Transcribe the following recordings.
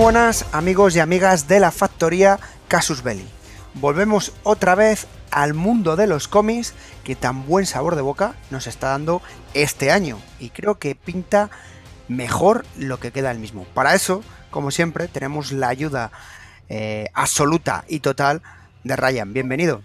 Buenas amigos y amigas de la factoría Casus Belli. Volvemos otra vez al mundo de los cómics que tan buen sabor de boca nos está dando este año y creo que pinta mejor lo que queda el mismo. Para eso, como siempre, tenemos la ayuda eh, absoluta y total de Ryan. Bienvenido.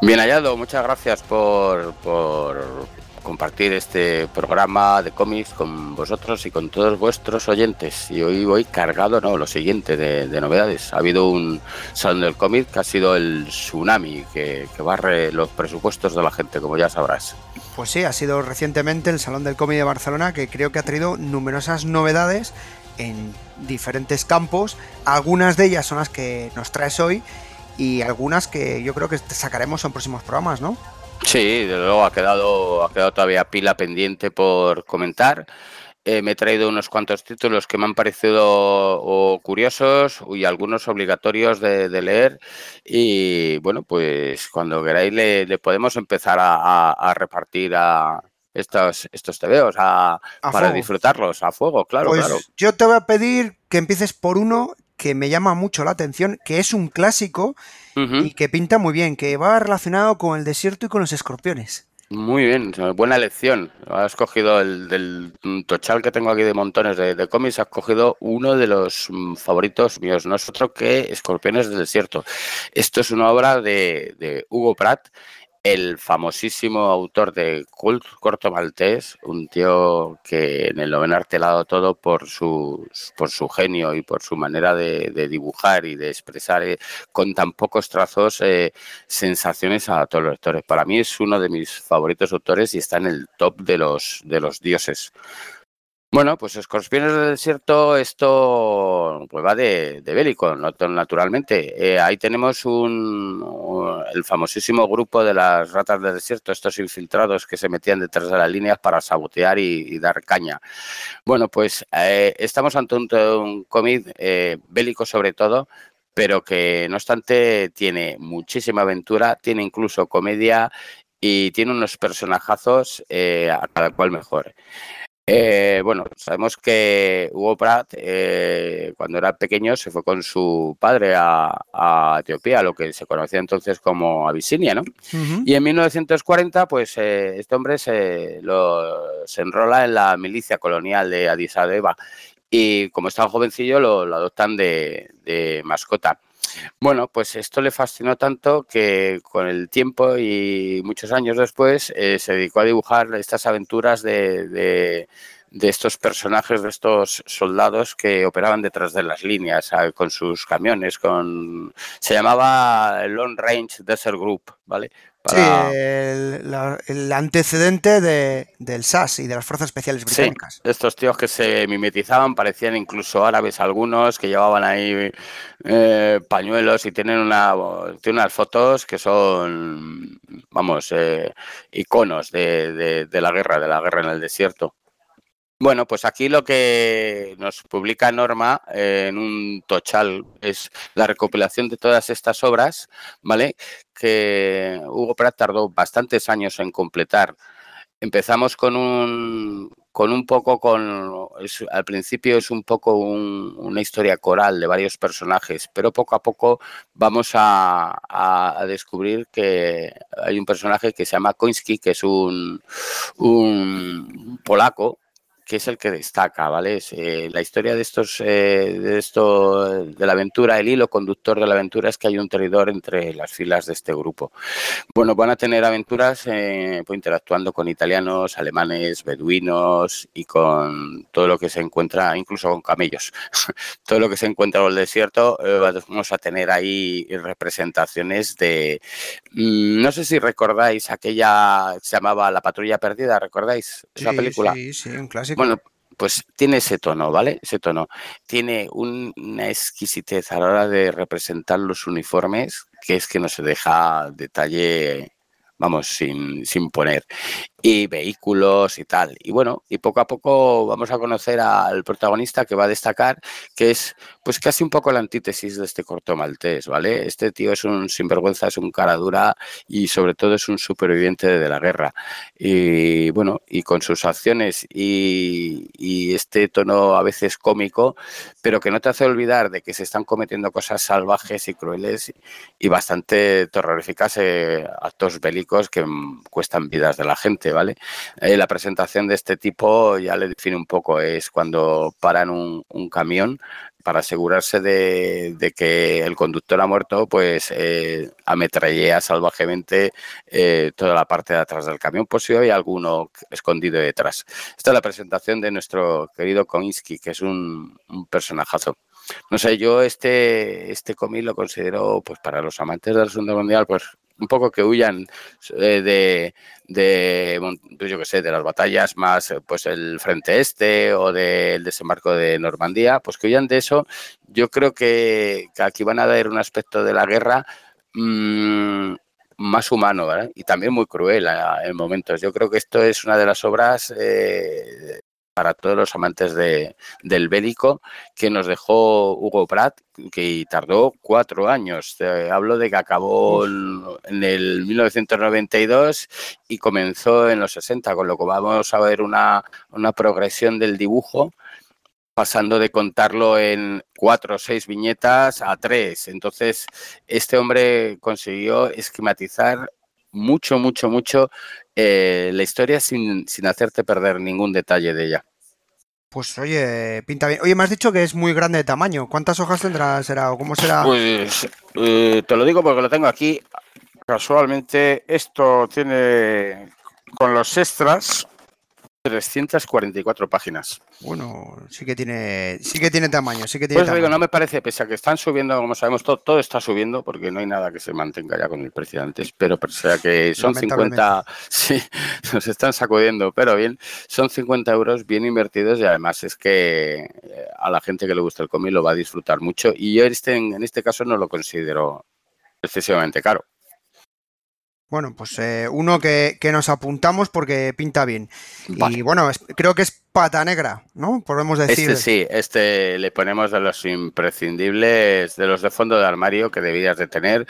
Bien hallado, muchas gracias por, por, compartir este programa de cómics con vosotros y con todos vuestros oyentes. Y hoy voy cargado, no, lo siguiente de, novedades. Ha habido un salón del cómic que ha sido el tsunami que, que, barre los presupuestos de la gente, como ya sabrás. Pues sí, ha sido recientemente el Salón del Cómic de Barcelona que creo que ha traído numerosas novedades en diferentes campos. Algunas de ellas son las que nos traes hoy y algunas que yo creo que sacaremos en próximos programas, ¿no? Sí, de luego ha quedado, ha quedado todavía pila pendiente por comentar. Eh, me he traído unos cuantos títulos que me han parecido o curiosos y algunos obligatorios de, de, leer. Y bueno, pues cuando queráis le, le podemos empezar a, a, a, repartir a estos, estos tebeos a, para fuego. disfrutarlos a fuego, claro, pues claro. Yo te voy a pedir que empieces por uno que me llama mucho la atención, que es un clásico uh -huh. y que pinta muy bien, que va relacionado con el desierto y con los escorpiones. Muy bien, buena elección. Has cogido el del tochal que tengo aquí de montones de, de cómics, has cogido uno de los mm, favoritos míos, no es otro que Escorpiones del Desierto. Esto es una obra de, de Hugo Pratt el famosísimo autor de Cult Corto Maltés, un tío que en el noveno arte ha dado todo por su, por su genio y por su manera de, de dibujar y de expresar eh, con tan pocos trazos eh, sensaciones a todos los lectores. Para mí es uno de mis favoritos autores y está en el top de los, de los dioses. Bueno, pues Escorpiones del Desierto, esto pues va de, de bélico, naturalmente. Eh, ahí tenemos un, el famosísimo grupo de las ratas del desierto, estos infiltrados que se metían detrás de las líneas para sabotear y, dar caña. Bueno, pues eh, estamos ante un, un cómic eh, bélico sobre todo, pero que no obstante tiene muchísima aventura, tiene incluso comedia y tiene unos personajazos a cada cual mejor. Eh, bueno, sabemos que Hugo Pratt, eh, cuando era pequeño, se fue con su padre a, a, Etiopía, lo que se conocía entonces como Abisinia, ¿no? Uh -huh. Y en 1940, pues eh, este hombre se, lo, se enrola en la milicia colonial de Addis Abeba y como estaba jovencillo, lo, lo adoptan de, de mascota. Bueno, pues esto le fascinó tanto que con el tiempo y muchos años después eh, se dedicó a dibujar estas aventuras de, de, de, estos personajes, de estos soldados que operaban detrás de las líneas con sus camiones, con se llamaba Long Range Desert Group, ¿vale? Para... Sí, el, la, el antecedente de, del SAS y de las Fuerzas Especiales Británicas. Sí, estos tíos que se mimetizaban, parecían incluso árabes algunos, que llevaban ahí eh, pañuelos y tienen, una, tienen unas fotos que son, vamos, eh, iconos de, de, de la guerra, de la guerra en el desierto. Bueno, pues aquí lo que nos publica Norma eh, en un tochal es la recopilación de todas estas obras, ¿vale? Que Hugo Pratt tardó bastantes años en completar. Empezamos con un, con un poco con al principio es un poco un, una historia coral de varios personajes pero poco a poco vamos a, descubrir que hay un personaje que se llama Koński que es un, un polaco que es el que destaca, ¿vale? Es, eh, la historia de estos, eh, de esto, de la aventura, el hilo conductor de la aventura es que hay un traidor entre las filas de este grupo. Bueno, van a tener aventuras eh, pues, interactuando con italianos, alemanes, beduinos y con todo lo que se encuentra, incluso con camellos. todo lo que se encuentra en el desierto, vamos a tener ahí representaciones de, mmm, no sé si recordáis aquella, se llamaba La Patrulla Perdida, ¿recordáis esa sí, película? Sí, sí, un clásico. Bueno, pues tiene ese tono, ¿vale? Ese tono. Tiene una exquisitez a la hora de representar los uniformes, que es que no se deja detalle vamos, sin, sin poner y vehículos y tal. Y bueno, y poco a poco vamos a conocer al protagonista que va a destacar, que es pues casi un poco la antítesis de este corto maltés, ¿vale? Este tío es un sinvergüenza, es un cara dura y sobre todo es un superviviente de la guerra. Y bueno, y con sus acciones y, este tono a veces cómico, pero que no te hace olvidar de que se están cometiendo cosas salvajes y crueles y bastante terroríficas, eh, actos bélicos que cuestan vidas de la gente. Eh, la presentación de este tipo ya le define un poco, es cuando paran un, camión para asegurarse de, que el conductor ha muerto, pues eh, ametrallea salvajemente eh, toda la parte de atrás del camión, por si hay alguno escondido detrás. Esta es la presentación de nuestro querido Kominsky, que es un, personajazo. No sé, yo este, este lo considero, pues para los amantes del Segundo Mundial, pues un poco que huyan eh, de, de, pues yo que sé, de las batallas más, eh, pues el frente este o del desembarco de Normandía, pues que huyan de eso. Yo creo que, aquí van a dar un aspecto de la guerra mmm, más humano y también muy cruel en momentos. Yo creo que esto es una de las obras eh, para todos los amantes de, del bélico que nos dejó Hugo Pratt, que tardó cuatro años. hablo de que acabó en, el 1992 y comenzó en los 60, con lo que vamos a ver una, una progresión del dibujo pasando de contarlo en cuatro o seis viñetas a tres. Entonces, este hombre consiguió esquematizar mucho, mucho, mucho eh, la historia sin, sin hacerte perder ningún detalle de ella. Pues oye, pinta bien. Oye, me has dicho que es muy grande de tamaño. ¿Cuántas hojas tendrá será o cómo será? Pues eh, te lo digo porque lo tengo aquí. Casualmente, esto tiene con los extras 344 páginas. Bueno, sí que tiene, sí que tiene tamaño, sí que tiene pues digo, no me parece, pese a que están subiendo, como sabemos, todo, todo está subiendo, porque no hay nada que se mantenga ya con el precio de antes, pero pese a que son 50, sí, nos están sacudiendo, pero bien, son 50 euros bien invertidos y además es que eh, a la gente que le gusta el cómic lo va a disfrutar mucho y yo este, en este caso no lo considero excesivamente caro. Bueno, pues eh, uno que, nos apuntamos porque pinta bien. Y bueno, creo que es pata negra, ¿no? Podemos decir. Este sí, este le ponemos de los imprescindibles, de los de fondo de armario que debías de tener.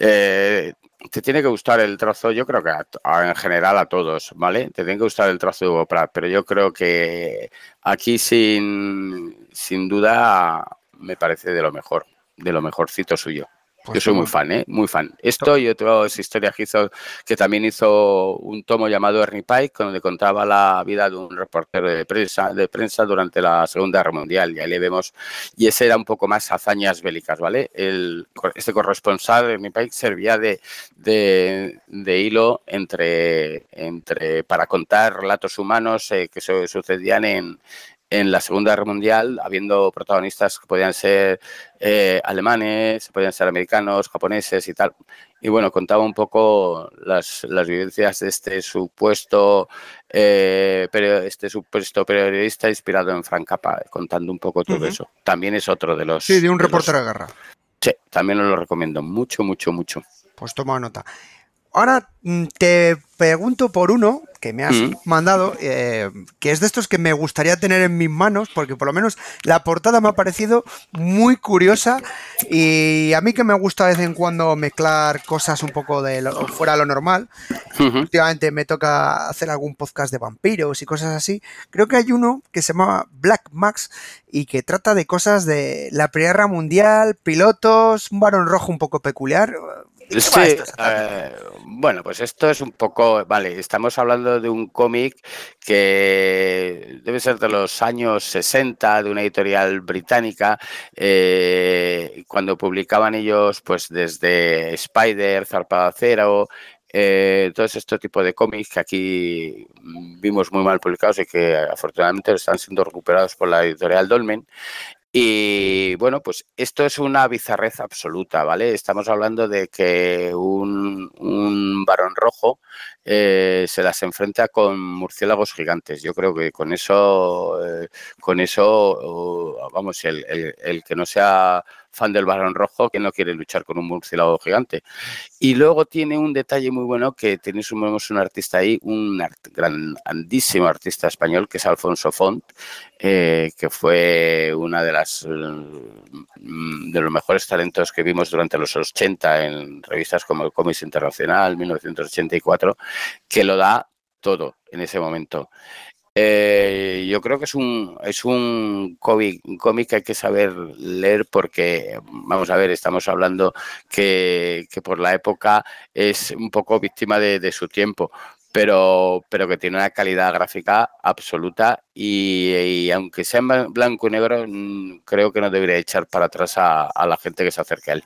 Eh, te tiene que gustar el trozo, yo creo que en general a todos, ¿vale? Te tiene que gustar el trozo de Hugo Pratt, pero yo creo que aquí sin, sin duda me parece de lo mejor, de lo mejorcito suyo. Pues Yo soy muy fan, ¿eh? Muy fan. Esto y otra historia que hizo, que también hizo un tomo llamado Ernie Pike, donde contaba la vida de un reportero de prensa, de prensa durante la Segunda Guerra Mundial. Y ahí le vemos, y ese era un poco más hazañas bélicas, ¿vale? El, este corresponsal, Ernie Pike, servía de, de, de hilo entre, entre, para contar relatos humanos eh, que sucedían en, en la Segunda Guerra Mundial, habiendo protagonistas que podían ser eh, alemanes, podían ser americanos, japoneses y tal. Y bueno, contaba un poco las, las vivencias de este supuesto, eh, este supuesto periodista inspirado en Frank Cappa, contando un poco todo eso. También es otro de los... Sí, de un reportero de guerra. Sí, también lo recomiendo mucho, mucho, mucho. Pues toma nota. Ahora mm, te pregunto por uno que me has mm. mandado, eh, que es de estos que me gustaría tener en mis manos, porque por lo menos la portada me ha parecido muy curiosa y a mí que me gusta de vez en cuando mezclar cosas un poco de fuera de lo normal. Últimamente me toca hacer algún podcast de vampiros y cosas así. Creo que hay uno que se llama Black Max y que trata de cosas de la Primera Guerra Mundial, pilotos, un varón rojo un poco peculiar. Sí, eh, bueno, pues esto es un poco, vale, estamos hablando de un cómic que debe ser de los años 60, de una editorial británica, eh, cuando publicaban ellos, pues desde Spider, Zarpada Cero, eh, todo este tipo de cómics que aquí vimos muy mal publicados y que afortunadamente están siendo recuperados por la editorial Dolmen Y bueno, pues esto es una bizarrez absoluta, ¿vale? Estamos hablando de que un, un varón rojo eh, se las enfrenta con murciélagos gigantes. Yo creo que con eso, eh, con eso, vamos, el, el, que no sea fan del varón rojo, que no quiere luchar con un murciélago gigante. Y luego tiene un detalle muy bueno que tenemos un, artista ahí, un grandísimo artista español, que es Alfonso Font, eh, que fue una de las mm, de los mejores talentos que vimos durante los 80 en revistas como el Comics Internacional, 1984, que lo da todo en ese momento. Eh, yo creo que es un, es un cómic, que hay que saber leer porque, vamos a ver, estamos hablando que, por la época es un poco víctima de, su tiempo, pero, pero que tiene una calidad gráfica absoluta y, aunque sea en blanco y negro, mm, creo que no debería echar para atrás a, la gente que se acerque a él.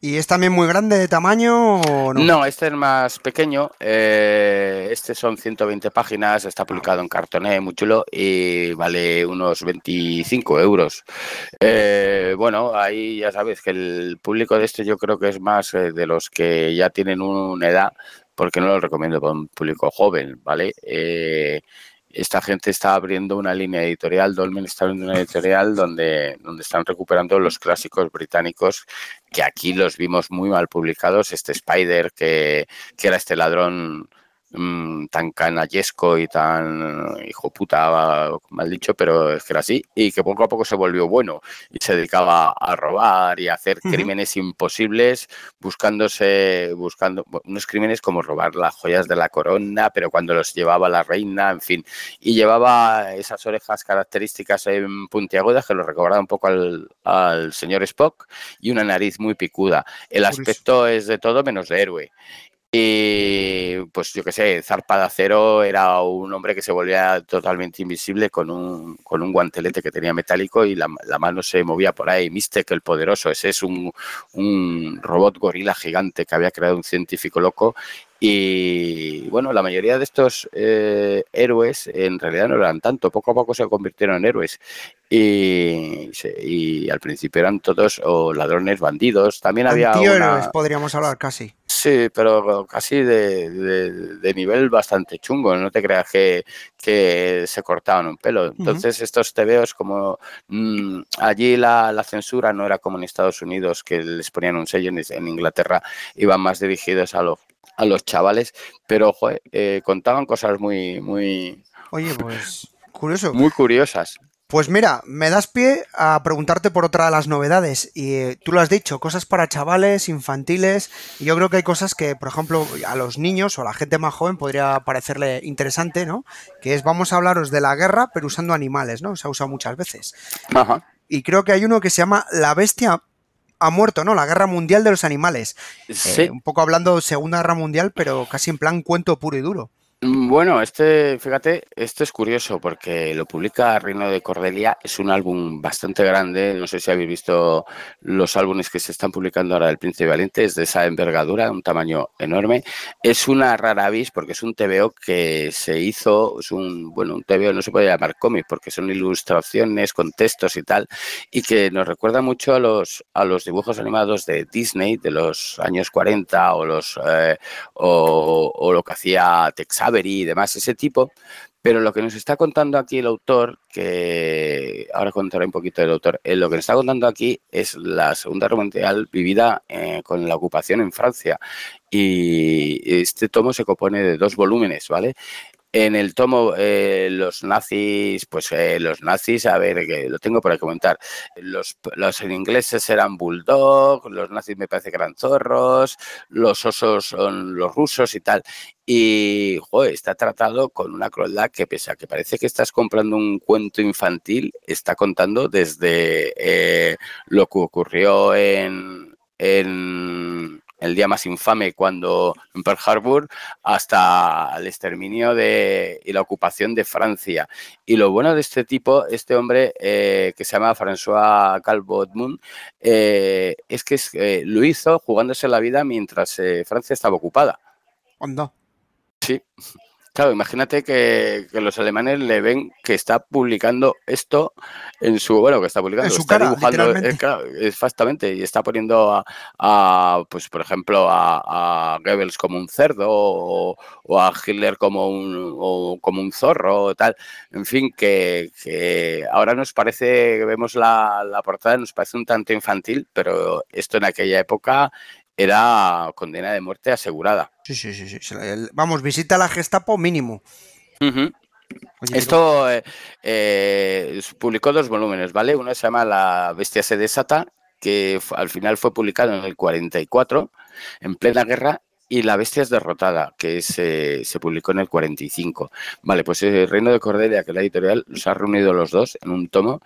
¿Y es también muy grande de tamaño o no? No, este es más pequeño. Eh, este son 120 páginas, está publicado en cartoné, muy chulo, y vale unos 25 euros. Eh, bueno, ahí ya sabes que el público de este yo creo que es más eh, de los que ya tienen una edad, porque no lo recomiendo para un público joven, ¿vale? Esta gente está abriendo una línea editorial, Dolmen está abriendo una editorial donde, donde están recuperando los clásicos británicos que aquí los vimos muy mal publicados, este Spider que, que era este ladrón Mm, tan canallesco y tan hijo puta, mal dicho, pero es que era así, y que poco a poco se volvió bueno y se dedicaba a robar y a hacer crímenes imposibles, buscándose, buscando unos crímenes como robar las joyas de la corona, pero cuando los llevaba la reina, en fin, y llevaba esas orejas características en puntiagudas que lo recordaban un poco al, al señor Spock y una nariz muy picuda. El aspecto es de todo menos de héroe. Y pues yo qué sé, Zarpada Cero era un hombre que se volvía totalmente invisible con un, con un guantelete que tenía metálico y la, mano se movía por ahí. Mystic, el poderoso, ese es un, un robot gorila gigante que había creado un científico loco y bueno, la mayoría de estos eh, héroes en realidad no eran tanto, poco a poco se convirtieron en héroes. Y, y al principio eran todos o ladrones, bandidos. También había. Una... podríamos hablar casi. Sí, pero casi de, nivel bastante chungo. No te creas que, que se cortaban un pelo. Entonces, estos tebeos, como mm, allí la, la, censura no era como en Estados Unidos, que les ponían un sello, en Inglaterra iban más dirigidos a los a los chavales, pero eh, contaban cosas muy, muy... Oye, pues curioso. Muy curiosas. Pues mira, me das pie a preguntarte por otra de las novedades. Y eh, tú lo has dicho, cosas para chavales, infantiles. Y yo creo que hay cosas que, por ejemplo, a los niños o a la gente más joven podría parecerle interesante, ¿no? Que es, vamos a hablaros de la guerra, pero usando animales, ¿no? Se ha usado muchas veces. Ajá. Y creo que hay uno que se llama La Bestia ha muerto, ¿no? La guerra mundial de los animales. Sí. Eh, un poco hablando Segunda Guerra Mundial, pero casi en plan cuento puro y duro. Mm, bueno, este, fíjate, esto es curioso porque lo publica Reino de Cordelia, es un álbum bastante grande, no sé si habéis visto los álbumes que se están publicando ahora del Príncipe Valiente, es de esa envergadura, un tamaño enorme. Es una rara avis porque es un TVO que se hizo, es un, bueno, un TVO no se puede llamar cómic porque son ilustraciones con textos y tal, y que nos recuerda mucho a los, a los dibujos animados de Disney de los años 40 o, los, eh, o, o lo que hacía Texas y demás, ese tipo. Pero lo que nos está contando aquí el autor, que ahora contaré un poquito del autor, eh, lo que nos está contando aquí es la Segunda Guerra Mundial vivida eh, con la ocupación en Francia. Y este tomo se compone de dos volúmenes, ¿vale? En el tomo, eh, los nazis, pues eh, los nazis, a ver, que lo tengo para comentar. Los, los ingleses eran bulldog, los nazis me parece que eran zorros, los osos son los rusos y tal. Y, está tratado con una crueldad que, pese a que parece que estás comprando un cuento infantil, está contando desde eh, lo que ocurrió en, en el día más infame cuando en Pearl Harbor, hasta el exterminio de, y la ocupación de Francia. Y lo bueno de este tipo, este hombre eh, que se llama François Calvo eh, es que eh, lo hizo jugándose la vida mientras Francia estaba ocupada. ¿Cuándo? Sí. Claro, imagínate que, los alemanes le ven que está publicando esto en su, bueno, que está publicando, su está cara, dibujando, eh, exactamente, y está poniendo a, pues por ejemplo, a, Goebbels como un cerdo o, a Hitler como un, como un zorro, tal. En fin, que, ahora nos parece, vemos la, la portada, nos parece un tanto infantil, pero esto en aquella época era condena de muerte asegurada. Sí, sí, sí. sí. Vamos, visita a la Gestapo mínimo. Esto eh, eh, publicó dos volúmenes, ¿vale? Uno se llama La bestia se desata, que al final fue publicado en el 44, en plena guerra, y La bestia es derrotada, que se, se publicó en el 45. Vale, pues el Reino de Cordelia, que es la editorial, los ha reunido los dos en un tomo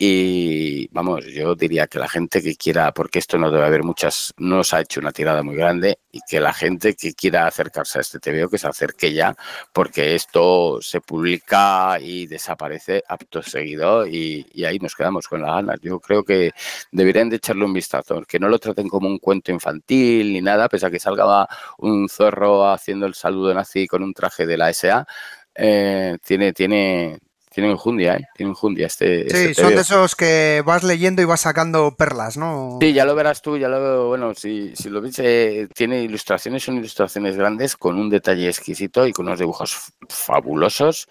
y vamos, yo diría que la gente que quiera, porque esto no debe haber muchas, no os ha hecho una tirada muy grande, y que la gente que quiera acercarse a este TVO que se acerque ya, porque esto se publica y desaparece apto seguido y, ahí nos quedamos con las ganas. Yo creo que deberían de echarle un vistazo, que no lo traten como un cuento infantil ni nada, pese a que salga un zorro haciendo el saludo nazi con un traje de la SA. Eh, tiene, tiene, tiene enjundia, ¿eh? Tiene enjundia este. Sí, este son de esos que vas leyendo y vas sacando perlas, ¿no? Sí, ya lo verás tú, ya lo veo. Bueno, si, si lo ves, eh, tiene ilustraciones, son ilustraciones grandes con un detalle exquisito y con unos dibujos fabulosos.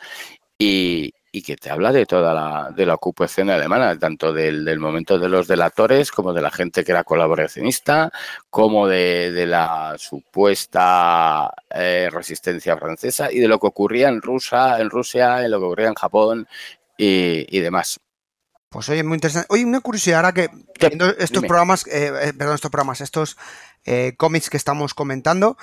Y, y que te habla de toda la, de la ocupación alemana, tanto del, momento de los delatores como de la gente que era colaboracionista, como de, la supuesta eh, resistencia francesa y de lo que ocurría en Rusia, en Rusia, en lo que ocurría en Japón y, demás. Pues oye, muy interesante. Oye, una curiosidad, ahora que estos programas, eh, eh, perdón, estos programas, estos cómics que estamos comentando,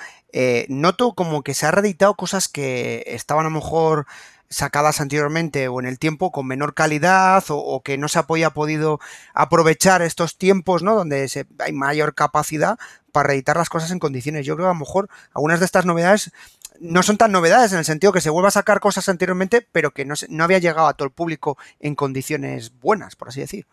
noto como que se ha reeditado cosas que estaban a lo mejor sacadas anteriormente o en el tiempo con menor calidad o, que no se haya podido aprovechar estos tiempos, ¿no? Donde se, hay mayor capacidad para reeditar las cosas en condiciones. Yo creo que a lo mejor algunas de estas novedades no son tan novedades en el sentido que se vuelva a sacar cosas anteriormente, pero que no, no había llegado a todo el público en condiciones buenas, por así decir.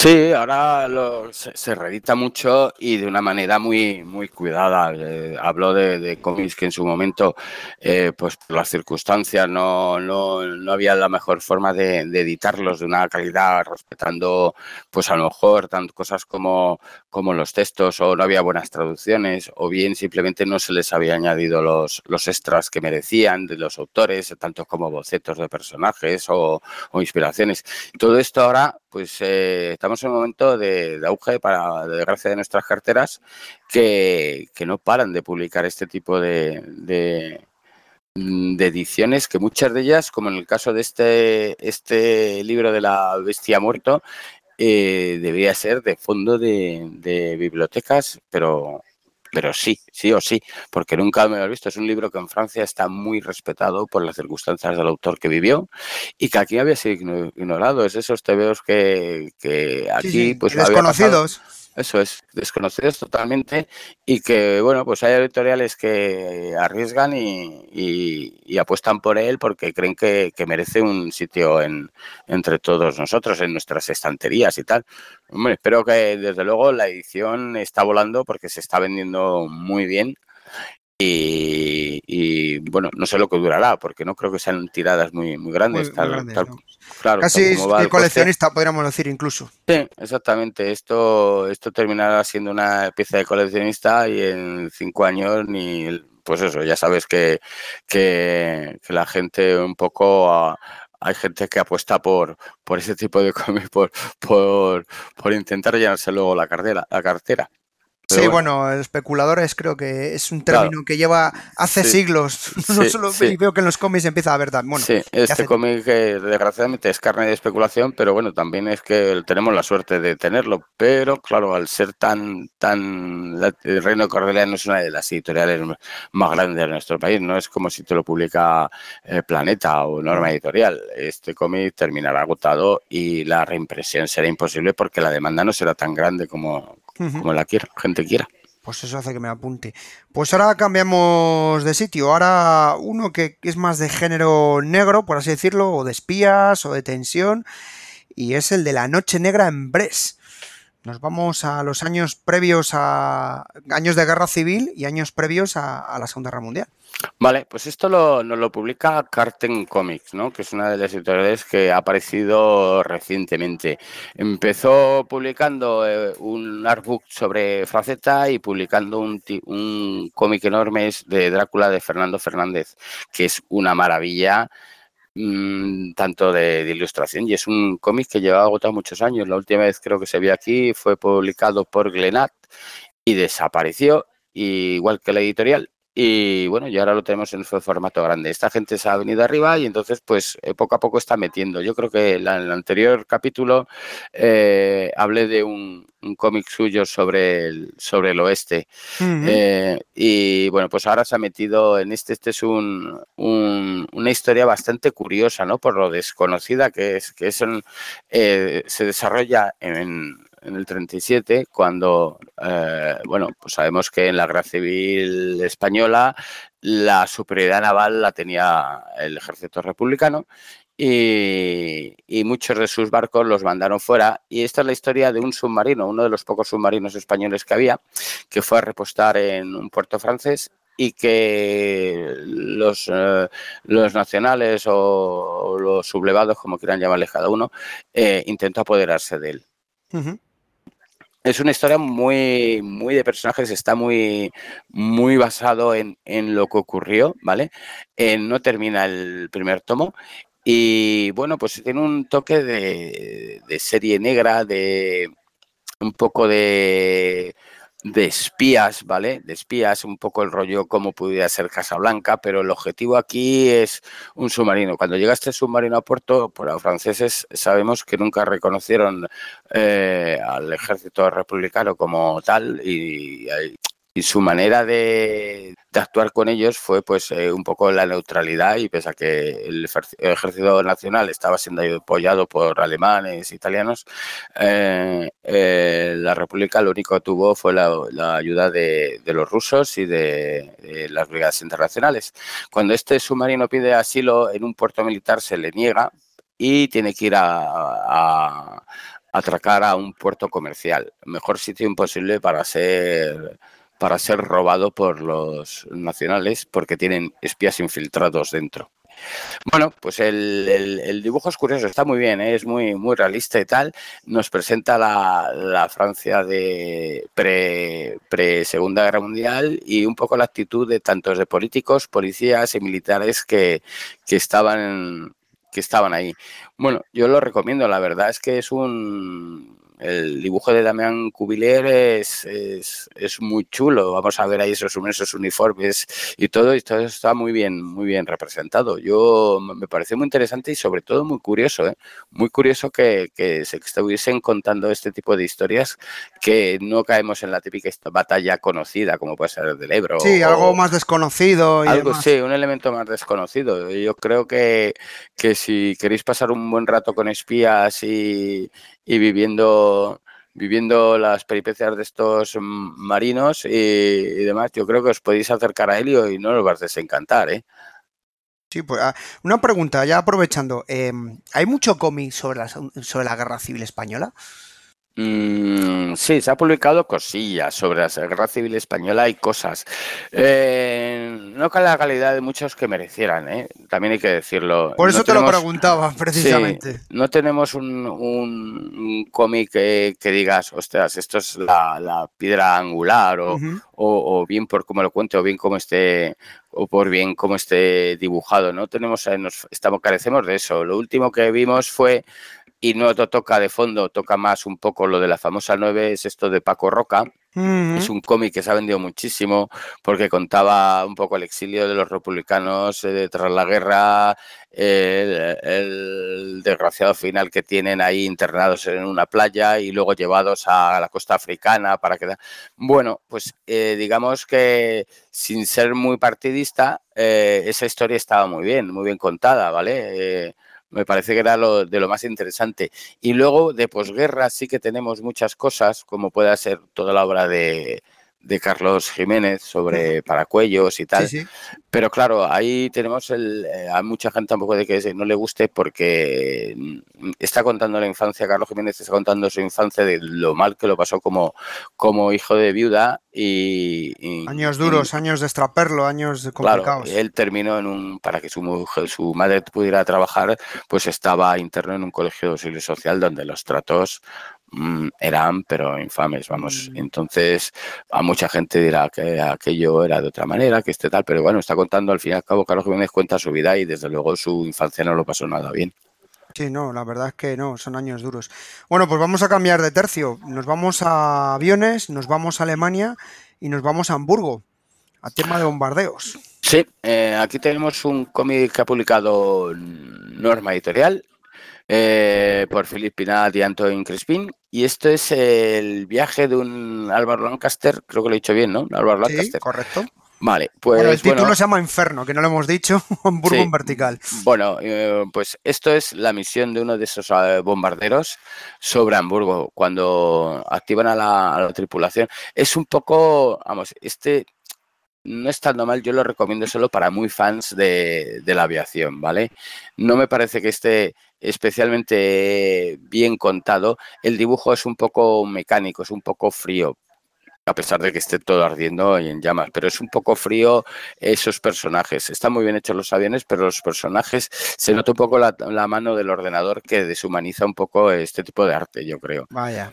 Sí, ahora se, reedita mucho y de una manera muy, muy cuidada. Eh, hablo de, cómics que en su momento, eh, pues por las circunstancias, no, no, no, había la mejor forma de, editarlos de una calidad, respetando, pues a lo mejor, tanto cosas como, como los textos, o no había buenas traducciones, o bien simplemente no se les había añadido los, los extras que merecían de los autores, tanto como bocetos de personajes o, inspiraciones. Todo esto ahora, pues eh, en un momento de, auge, para de desgracia de nuestras carteras, que, no paran de publicar este tipo de, de, ediciones, que muchas de ellas, como en el caso de este, este libro de la bestia muerto, eh, debería ser de fondo de, bibliotecas, pero pero sí, sí o sí, porque nunca me lo he visto. Es un libro que en Francia está muy respetado por las circunstancias del autor que vivió y que aquí había sido ignorado. Es esos tebeos que, que aquí pues desconocidos. Eso es, desconocidos totalmente y que, bueno, pues hay editoriales que arriesgan y, apuestan por él porque creen que, merece un sitio en, entre todos nosotros, en nuestras estanterías y tal. Hombre, espero que desde luego la edición está volando porque se está vendiendo muy bien y, bueno, no sé lo que durará, porque no creo que sean tiradas muy, muy grandes. Casi el coleccionista, podríamos decir incluso. Sí, exactamente. Esto, esto terminará siendo una pieza de coleccionista y en cinco años ni, pues eso, ya sabes que, que, la gente un poco... hay gente que apuesta por, por ese tipo de cómics, por, por, por intentar llenarse luego la cartera. La cartera sí, bueno. especuladores creo que es un término que lleva hace siglos. no solo veo que en los cómics empieza a haber Bueno, sí, este cómic desgraciadamente es carne de especulación, pero bueno, también es que tenemos la suerte de tenerlo. Pero claro, al ser tan, tan. El Reino de Cordelia no es una de las editoriales más grandes de nuestro país, no es como si te lo publica eh, Planeta o Norma Editorial. Este cómic terminará agotado y la reimpresión será imposible porque la demanda no será tan grande como, como la quiera, gente quiera. Pues eso hace que me apunte. Pues ahora cambiamos de sitio. Ahora uno que es más de género negro, por así decirlo, o de espías o de tensión, y es el de la Noche Negra en Brest. Nos vamos a los años previos a años de guerra civil y años previos a, la Segunda Guerra Mundial. Vale, pues esto lo, nos lo publica Carten Comics, ¿no? que es una de las editoriales que ha aparecido recientemente. Empezó publicando eh, un artbook sobre Fraceta y publicando un, un cómic enorme de Drácula de Fernando Fernández, que es una maravilla Mm, tanto de, ilustración y es un cómic que lleva agotado muchos años. La última vez creo que se vio aquí fue publicado por Glenat y desapareció, igual que la editorial. Y bueno, y ahora lo tenemos en su formato grande. Esta gente se ha venido arriba y entonces, pues eh, poco a poco está metiendo. Yo creo que en el anterior capítulo eh, hablé de un, cómic suyo sobre el, sobre el oeste. Eh, y bueno, pues ahora se ha metido en este. Este es un, una historia bastante curiosa, ¿no? Por lo desconocida que es, que es se desarrolla en en el 37, cuando, eh, bueno, pues sabemos que en la guerra civil española la superioridad naval la tenía el ejército republicano y, muchos de sus barcos los mandaron fuera. Y esta es la historia de un submarino, uno de los pocos submarinos españoles que había, que fue a repostar en un puerto francés y que los, eh, nacionales o, los sublevados, como quieran llamarle cada uno, eh, intentó apoderarse de él. Es una historia muy, muy de personajes, está muy, muy basado en, lo que ocurrió, ¿vale? Eh, no termina el primer tomo y bueno, pues tiene un toque de, de serie negra, de un poco de de espías, ¿vale? De espías, un poco el rollo como pudiera ser Casablanca, pero el objetivo aquí es un submarino. Cuando llega este submarino a puerto, por los franceses sabemos que nunca reconocieron eh, al ejército republicano como tal y, y su manera de, actuar con ellos fue pues eh, un poco la neutralidad y pese a que el, ejército nacional estaba siendo apoyado por alemanes, italianos, eh, eh, la república lo único que tuvo fue la, ayuda de, los rusos y de, las brigadas internacionales. Cuando este submarino pide asilo en un puerto militar se le niega y tiene que ir a atracar a un puerto comercial, mejor sitio imposible para ser para ser robado por los nacionales porque tienen espías infiltrados dentro. Bueno, pues el, dibujo es curioso, está muy bien, ¿eh? es muy, muy realista y tal. Nos presenta la, Francia de pre-Segunda Guerra Mundial y un poco la actitud de tantos de políticos, policías y militares que, que, estaban, que estaban ahí. Bueno, yo lo recomiendo, la verdad es que es un, el dibujo de Damián Cubiler es, es, muy chulo. Vamos a ver ahí esos, esos uniformes y todo, y todo está muy bien, muy bien representado. Yo me parece muy interesante y sobre todo muy curioso, ¿eh? muy curioso que, se estuviesen contando este tipo de historias que no caemos en la típica batalla conocida, como puede ser el del Ebro. Sí, algo más desconocido. algo, sí, un elemento más desconocido. Yo creo que, que si queréis pasar un buen rato con espías y, y viviendo viviendo las peripecias de estos marinos y, demás, yo creo que os podéis acercar a Helio y no os vas a desencantar, ¿eh? Sí, pues ah, una pregunta, ya aprovechando, em, ¿hay mucho cómic sobre sobre la guerra civil española? Mm, sí, se ha publicado cosillas sobre la Guerra Civil Española y cosas. Eh, no con la calidad de muchos que merecieran, ¿eh? también hay que decirlo. Por eso te lo preguntaba, precisamente. no tenemos un, cómic que, digas, ostras, esto es la, piedra angular, o, bien por cómo lo cuente, o bien cómo esté o por bien cómo esté dibujado. No tenemos, eh, nos, estamos, carecemos de eso. Lo último que vimos fue y no toca de fondo, toca más un poco lo de la famosa 9, es esto de Paco Roca. Es un cómic que se ha vendido muchísimo porque contaba un poco el exilio de los republicanos eh, tras la guerra, el, desgraciado final que tienen ahí internados en una playa y luego llevados a la costa africana para quedar. Bueno, pues eh, digamos que sin ser muy partidista, eh, esa historia estaba muy bien, muy bien contada, ¿vale? Me parece que era lo, de lo más interesante. Y luego de posguerra sí que tenemos muchas cosas, como pueda ser toda la obra de, de Carlos Jiménez sobre paracuellos y tal. Pero claro, ahí tenemos el. Eh, a mucha gente tampoco de que no le guste porque mm, está contando la infancia, Carlos Jiménez está contando su infancia de lo mal que lo pasó como, como hijo de viuda y. años duros, años de extraperlo, años complicados. Claro, él terminó en un. Para que su mujer, su madre pudiera trabajar, pues estaba interno en un colegio de auxilio social donde los tratos eran, pero infames, vamos. Mm. Entonces, a mucha gente dirá que aquello era de otra manera, que este tal, pero bueno, está contando al fin y al cabo, Carlos Jiménez cuenta su vida y desde luego su infancia no lo pasó nada bien. Sí, no, la verdad es que no, son años duros. Bueno, pues vamos a cambiar de tercio. Nos vamos a aviones, nos vamos a Alemania y nos vamos a Hamburgo, a tema de bombardeos. Sí, eh, aquí tenemos un cómic que ha publicado Norma Editorial eh, por Philip Pinat y Antoine Crespin. Y esto es el viaje de un Álvaro Lancaster, creo que lo he dicho bien, ¿no? Álvaro Lancaster. Sí, correcto. Vale, pues. el título se llama Inferno, que no lo hemos dicho, Hamburgo en vertical. Bueno, eh, pues esto es la misión de uno de esos eh, bombarderos sobre Hamburgo, cuando activan a la, a la tripulación. Es un poco, vamos, este no estando mal, yo lo recomiendo solo para muy fans de, la aviación, ¿vale? No me parece que esté especialmente bien contado. El dibujo es un poco mecánico, es un poco frío, a pesar de que esté todo ardiendo y en llamas, pero es un poco frío esos personajes. Están muy bien hechos los aviones, pero los personajes se nota un poco la, la mano del ordenador que deshumaniza un poco este tipo de arte, yo creo. Vaya.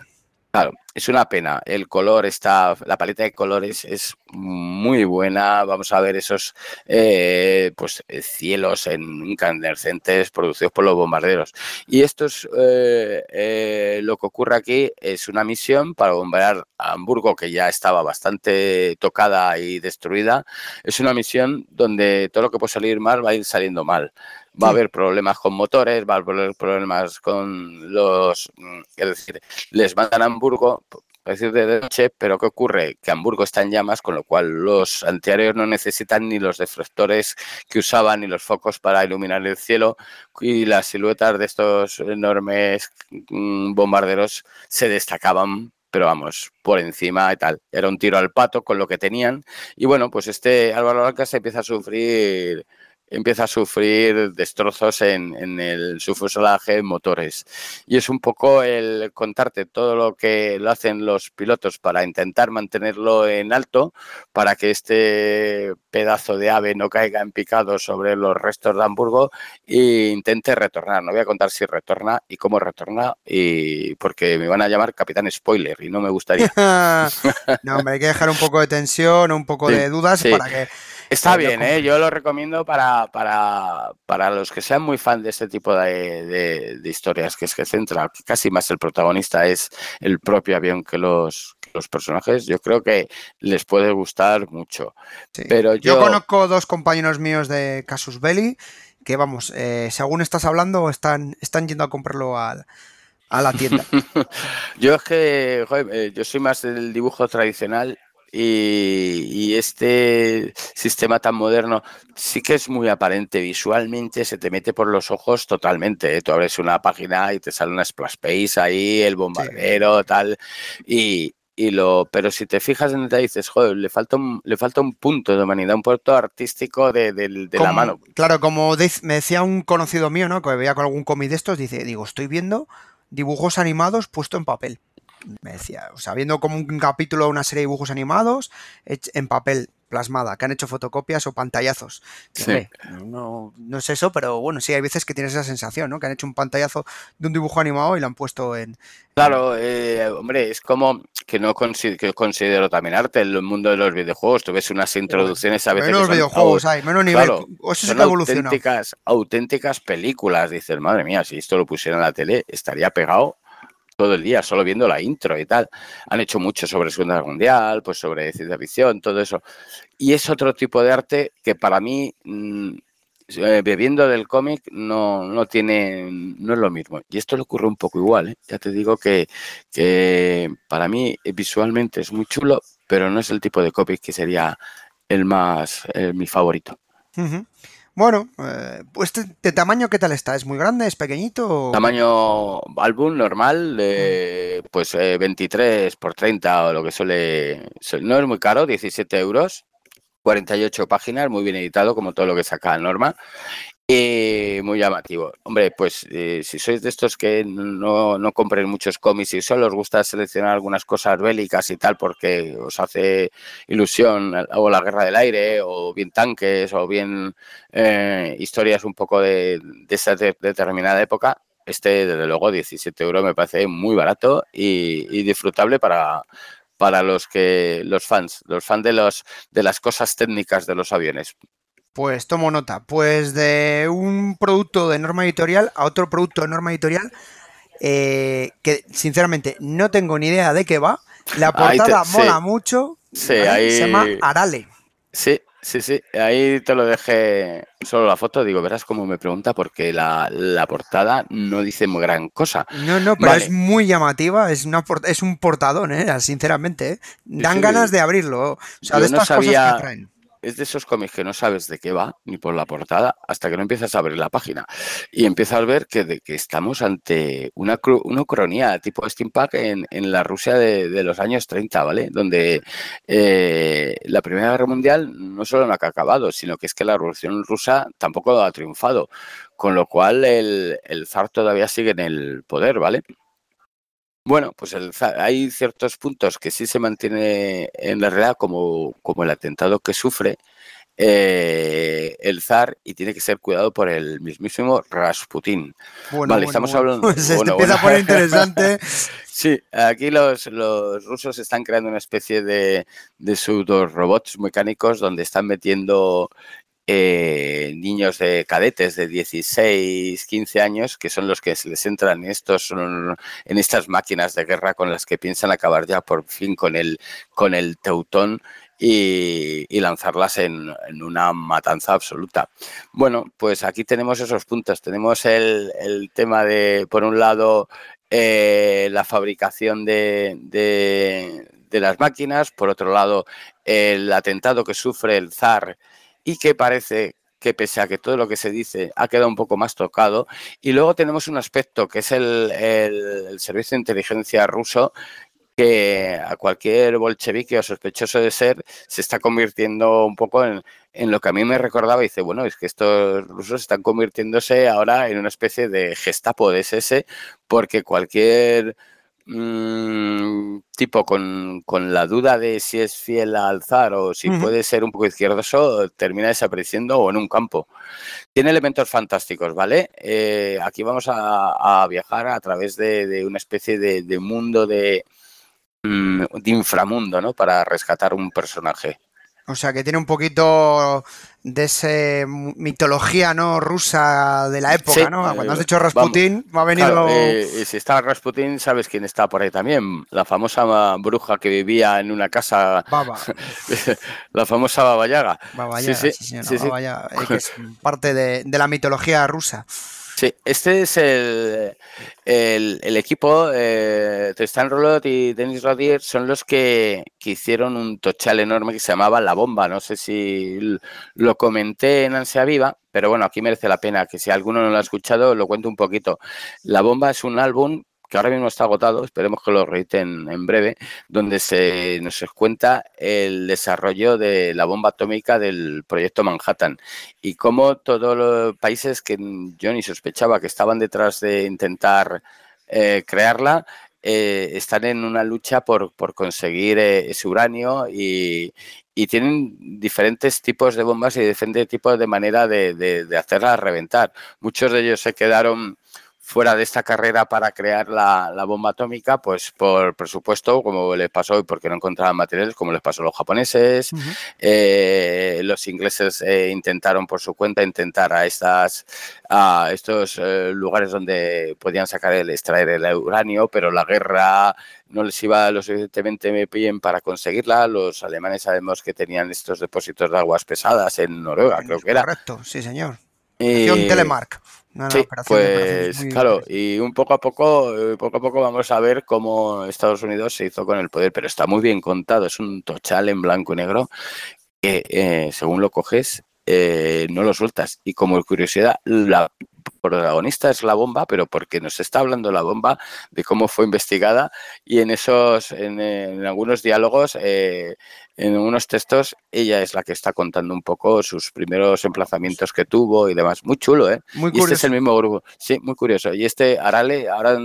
Claro, es una pena. El color está, la paleta de colores es muy buena. Vamos a ver esos eh, pues cielos en incandescentes producidos por los bombarderos. Y esto es eh, eh, lo que ocurre aquí es una misión para bombardear a Hamburgo que ya estaba bastante tocada y destruida. Es una misión donde todo lo que puede salir mal va a ir saliendo mal va a haber problemas con motores, va a haber problemas con los, mm, es decir, les mandan a Hamburgo, es decir, de noche, pero ¿qué ocurre? Que Hamburgo está en llamas, con lo cual los antiaéreos no necesitan ni los deflectores que usaban ni los focos para iluminar el cielo y las siluetas de estos enormes mm, bombarderos se destacaban pero vamos, por encima y tal. Era un tiro al pato con lo que tenían. Y bueno, pues este Álvaro se empieza a sufrir empieza a sufrir destrozos en, en el, su fuselaje, motores. Y es un poco el contarte todo lo que lo hacen los pilotos para intentar mantenerlo en alto, para que este pedazo de ave no caiga en picado sobre los restos de Hamburgo e intente retornar. No voy a contar si retorna y cómo retorna, y porque me van a llamar capitán spoiler y no me gustaría. no, hombre, hay que dejar un poco de tensión, un poco de dudas para que Está bien, ¿eh? yo lo recomiendo para, para, para, los que sean muy fan de este tipo de, historias, que es que centra casi más el protagonista es el propio avión que los, los personajes. Yo creo que les puede gustar mucho. Pero yo... conozco dos compañeros míos de Casus Belli que, vamos, eh, según estás hablando, están, están yendo a comprarlo a la tienda. yo es que, eh, yo soy más del dibujo tradicional y, este sistema tan moderno sí que es muy aparente visualmente, se te mete por los ojos totalmente. ¿eh? Tú abres una página y te sale una splash page ahí, el bombardero, tal, y, lo, pero si te fijas en detalle dices, joder, le falta un, le falta un punto de humanidad, un punto artístico de, la mano. Claro, como me decía un conocido mío, ¿no? Que veía con algún cómic de estos, dice, digo, estoy viendo dibujos animados puesto en papel me decía, o sea, viendo como un capítulo de una serie de dibujos animados en papel plasmada, que han hecho fotocopias o pantallazos. No, no, es eso, pero bueno, sí, hay veces que tienes esa sensación, ¿no? Que han hecho un pantallazo de un dibujo animado y lo han puesto en... Claro, eh, hombre, es como que no considero, considero también arte en el mundo de los videojuegos. Tú ves unas introducciones a veces... Menos videojuegos hay, menos nivel. eso son auténticas, auténticas películas. Dices, madre mía, si esto lo pusiera en la tele, estaría pegado todo el día solo viendo la intro y tal. Han hecho mucho sobre Segunda Guerra Mundial, pues sobre ciencia ficción, todo eso. Y es otro tipo de arte que para mí, mm, eh, bebiendo del cómic, no, no tiene, no es lo mismo. Y esto le ocurre un poco igual, ¿eh? Ya te digo que, para mí eh, visualmente es muy chulo, pero no es el tipo de cómic que sería el más, mi favorito. Bueno, eh, pues de, de, tamaño, ¿qué tal está? ¿Es muy grande? ¿Es pequeñito? Tamaño álbum normal, de, pues eh, 23 por 30 o lo que suele, No es muy caro, 17 euros. 48 páginas, muy bien editado, como todo lo que saca Norma. Y muy llamativo. Hombre, pues eh, si sois de estos que no, no compren muchos cómics y solo os gusta seleccionar algunas cosas bélicas y tal porque os hace ilusión o la guerra del aire o bien tanques o bien eh, historias un poco de, esa de, determinada época, este desde luego 17 euros me parece muy barato y, y disfrutable para, para los que los fans, los fans de los de las cosas técnicas de los aviones. Pues tomo nota. Pues de un producto de norma editorial a otro producto de norma editorial eh, que sinceramente no tengo ni idea de qué va. La portada te, mola sí. mucho. Sí, ahí... Se llama Arale. Sí, sí, sí. Ahí te lo dejé solo la foto. Digo, verás cómo me pregunta porque la, la portada no dice muy gran cosa. No, no, pero vale. es muy llamativa. Es, una, es un portadón, ¿eh? sinceramente. ¿eh? Dan sí, ganas de abrirlo. O sea, de estas no sabía... cosas que traen es de esos cómics que no sabes de qué va, ni por la portada, hasta que no empiezas a abrir la página. Y empiezas a ver que, de, que estamos ante una, una cronía tipo steampunk en, en la Rusia de, de, los años 30, ¿vale? Donde eh, la Primera Guerra Mundial no solo no ha acabado, sino que es que la Revolución Rusa tampoco ha triunfado. Con lo cual el, el zar todavía sigue en el poder, ¿vale? Bueno, pues el, hay ciertos puntos que sí se mantiene en la realidad, como, como el atentado que sufre eh, el zar y tiene que ser cuidado por el mismísimo Rasputin. Bueno, vale, bueno, estamos bueno. hablando. Pues bueno, empieza a poner interesante. sí, aquí los, los, rusos están creando una especie de, de pseudo robots mecánicos donde están metiendo eh, niños de cadetes de 16, 15 años, que son los que se les entran en, estos, en estas máquinas de guerra con las que piensan acabar ya por fin con el, con el teutón y, lanzarlas en, una matanza absoluta. Bueno, pues aquí tenemos esos puntos. Tenemos el, tema de, por un lado, eh, la fabricación de, de las máquinas, por otro lado, el atentado que sufre el zar y que parece que pese a que todo lo que se dice ha quedado un poco más tocado. Y luego tenemos un aspecto que es el, el, servicio de inteligencia ruso que a cualquier bolchevique o sospechoso de ser se está convirtiendo un poco en, en, lo que a mí me recordaba. Y dice, bueno, es que estos rusos están convirtiéndose ahora en una especie de gestapo de SS porque cualquier mmm, tipo con, con, la duda de si es fiel al zar o si uh -huh. puede ser un poco izquierdoso, termina desapareciendo o en un campo. Tiene elementos fantásticos, ¿vale? Eh, aquí vamos a, a, viajar a través de, de una especie de, de mundo de, mm, de inframundo, ¿no? Para rescatar un personaje. O sea, que tiene un poquito de esa mitología no rusa de la época, sí, ¿no? Cuando has dicho Rasputin, me ha venido. Claro, eh, si está Rasputin, sabes quién está por ahí también. La famosa bruja que vivía en una casa. Baba. la famosa Baba Yaga. Baba Yaga, sí, sí, sí, sí, Baba Yaga, que es parte de, de la mitología rusa. Sí, este es el, el, equipo, eh, Tristan Rolot y Denis Rodier son los que, que, hicieron un tochal enorme que se llamaba La Bomba. No sé si lo comenté en Ansia Viva, pero bueno, aquí merece la pena que si alguno no lo ha escuchado, lo cuento un poquito. La Bomba es un álbum que ahora mismo está agotado, esperemos que lo reiten en breve, donde se nos cuenta el desarrollo de la bomba atómica del proyecto Manhattan y cómo todos los países que yo ni sospechaba que estaban detrás de intentar eh, crearla, eh, están en una lucha por, por conseguir eh, ese uranio y, y, tienen diferentes tipos de bombas y diferentes tipos de manera de, de, de hacerlas reventar. Muchos de ellos se quedaron fuera de esta carrera para crear la, la, bomba atómica, pues por presupuesto, como les pasó y porque no encontraban materiales, como les pasó a los japoneses, uh -huh. eh, los ingleses eh, intentaron por su cuenta intentar a estas a estos eh, lugares donde podían sacar el extraer el uranio, pero la guerra no les iba lo suficientemente bien para conseguirla. Los alemanes sabemos que tenían estos depósitos de aguas pesadas en Noruega, creo que era. Correcto, sí, señor. Eh, Telemark. No, sí, pues claro, y un poco a poco, eh, poco a poco vamos a ver cómo Estados Unidos se hizo con el poder, pero está muy bien contado, es un tochal en blanco y negro que eh, según lo coges eh, no lo sueltas. Y como curiosidad, la protagonista es la bomba, pero porque nos está hablando la bomba de cómo fue investigada y en esos, en, algunos diálogos, eh, en unos textos, ella es la que está contando un poco sus primeros emplazamientos que tuvo y demás. Muy chulo, ¿eh? Muy y este es el mismo grupo. Sí, muy curioso. Y este Arale, ahora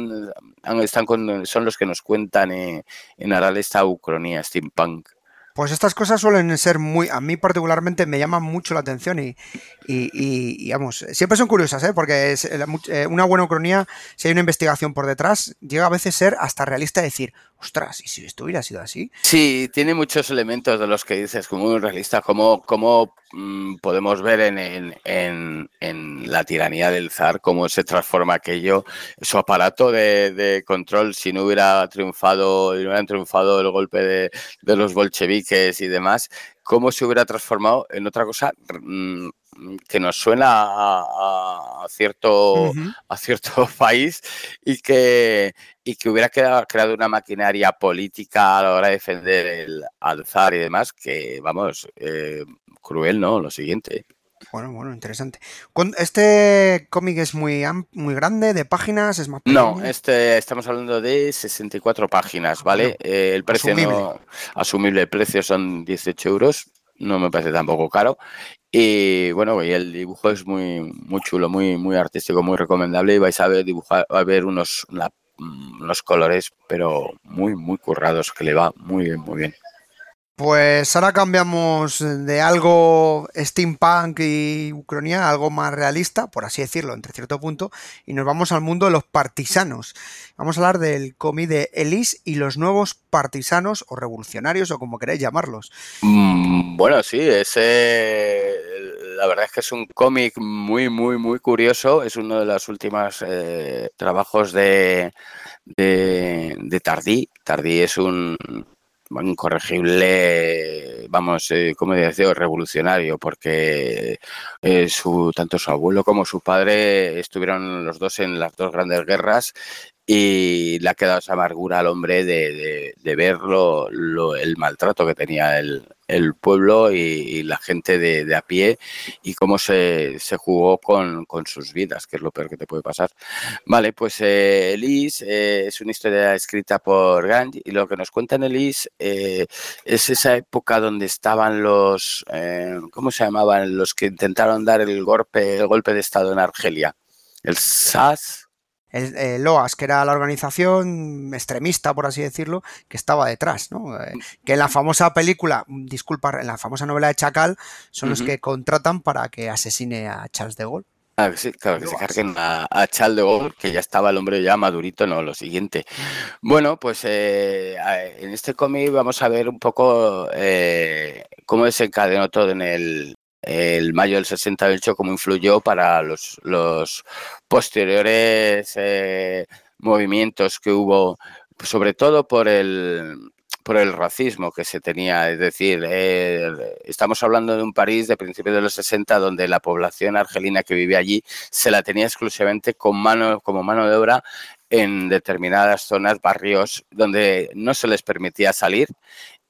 están con, son los que nos cuentan eh, en Arale esta Ucronía, steampunk. Pues estas cosas suelen ser muy, a mí particularmente me llaman mucho la atención y, y, vamos, siempre son curiosas, ¿eh? porque es, eh, una buena ucronía, si hay una investigación por detrás, llega a veces a ser hasta realista decir, ostras, ¿y si esto hubiera sido así? Sí, tiene muchos elementos de los que dices, como muy realista, como, como mm, podemos ver en, en, en, la tiranía del zar, cómo se transforma aquello, su aparato de, de control, si no hubiera triunfado, si no hubieran triunfado el golpe de, de los bolcheviques y demás, cómo se hubiera transformado en otra cosa mm, que nos suena a, cierto, a cierto país y que, y que hubiera creado, una maquinaria política a la hora de defender el alzar y demás, que vamos, eh, cruel, ¿no? Lo siguiente. Bueno, bueno, interesante. ¿Este cómic es muy, muy grande, de páginas? ¿Es más No, este, estamos hablando de 64 páginas, ¿vale? Eh, el precio asumible. no. Asumible, el precio son 18 euros, no me parece tampoco caro. Y bueno, y el dibujo es muy, muy chulo, muy, muy artístico, muy recomendable. Y vais a ver dibujar, a ver unos, unos colores, pero muy, muy currados, que le va muy bien, muy bien. Pues ahora cambiamos de algo steampunk y ucronía a algo más realista, por así decirlo, entre cierto punto, y nos vamos al mundo de los partisanos. Vamos a hablar del cómic de Elise y los nuevos partisanos o revolucionarios o como queréis llamarlos. Mm, bueno, sí, ese la verdad es que es un cómic muy, muy, muy curioso. Es uno de los últimos eh, trabajos de, de, de Tardí. Tardí es un incorregible, vamos, eh, como decía, revolucionario, porque eh, su, tanto su abuelo como su padre estuvieron los dos en las dos grandes guerras y le ha quedado esa amargura al hombre de, de, ver el maltrato que tenía el, el pueblo y, la gente de, a pie y cómo se, se jugó con, con, sus vidas, que es lo peor que te puede pasar. Vale, pues eh, eh, es una historia escrita por Gandhi y lo que nos cuenta en Elise eh, es esa época donde estaban los, eh, ¿cómo se llamaban? Los que intentaron dar el golpe, el golpe de Estado en Argelia. El SAS, el, eh, LOAS, que era la organización extremista, por así decirlo, que estaba detrás, ¿no? Eh, que en la famosa película, disculpa, en la famosa novela de Chacal, son los que contratan para que asesine a Charles de Gaulle. Claro que sí, claro que se carguen a, Charles de Gaulle, que ya estaba el hombre ya madurito, no, lo siguiente. Bueno, pues eh, en este cómic vamos a ver un poco cómo desencadenó todo en el, el mayo del 68, cómo influyó para los, los posteriores eh, movimientos que hubo, sobre todo por el, por el racismo que se tenía. Es decir, eh, estamos hablando de un París de principios de los 60 donde la población argelina que vivía allí se la tenía exclusivamente con mano, como mano de obra en determinadas zonas, barrios donde no se les permitía salir.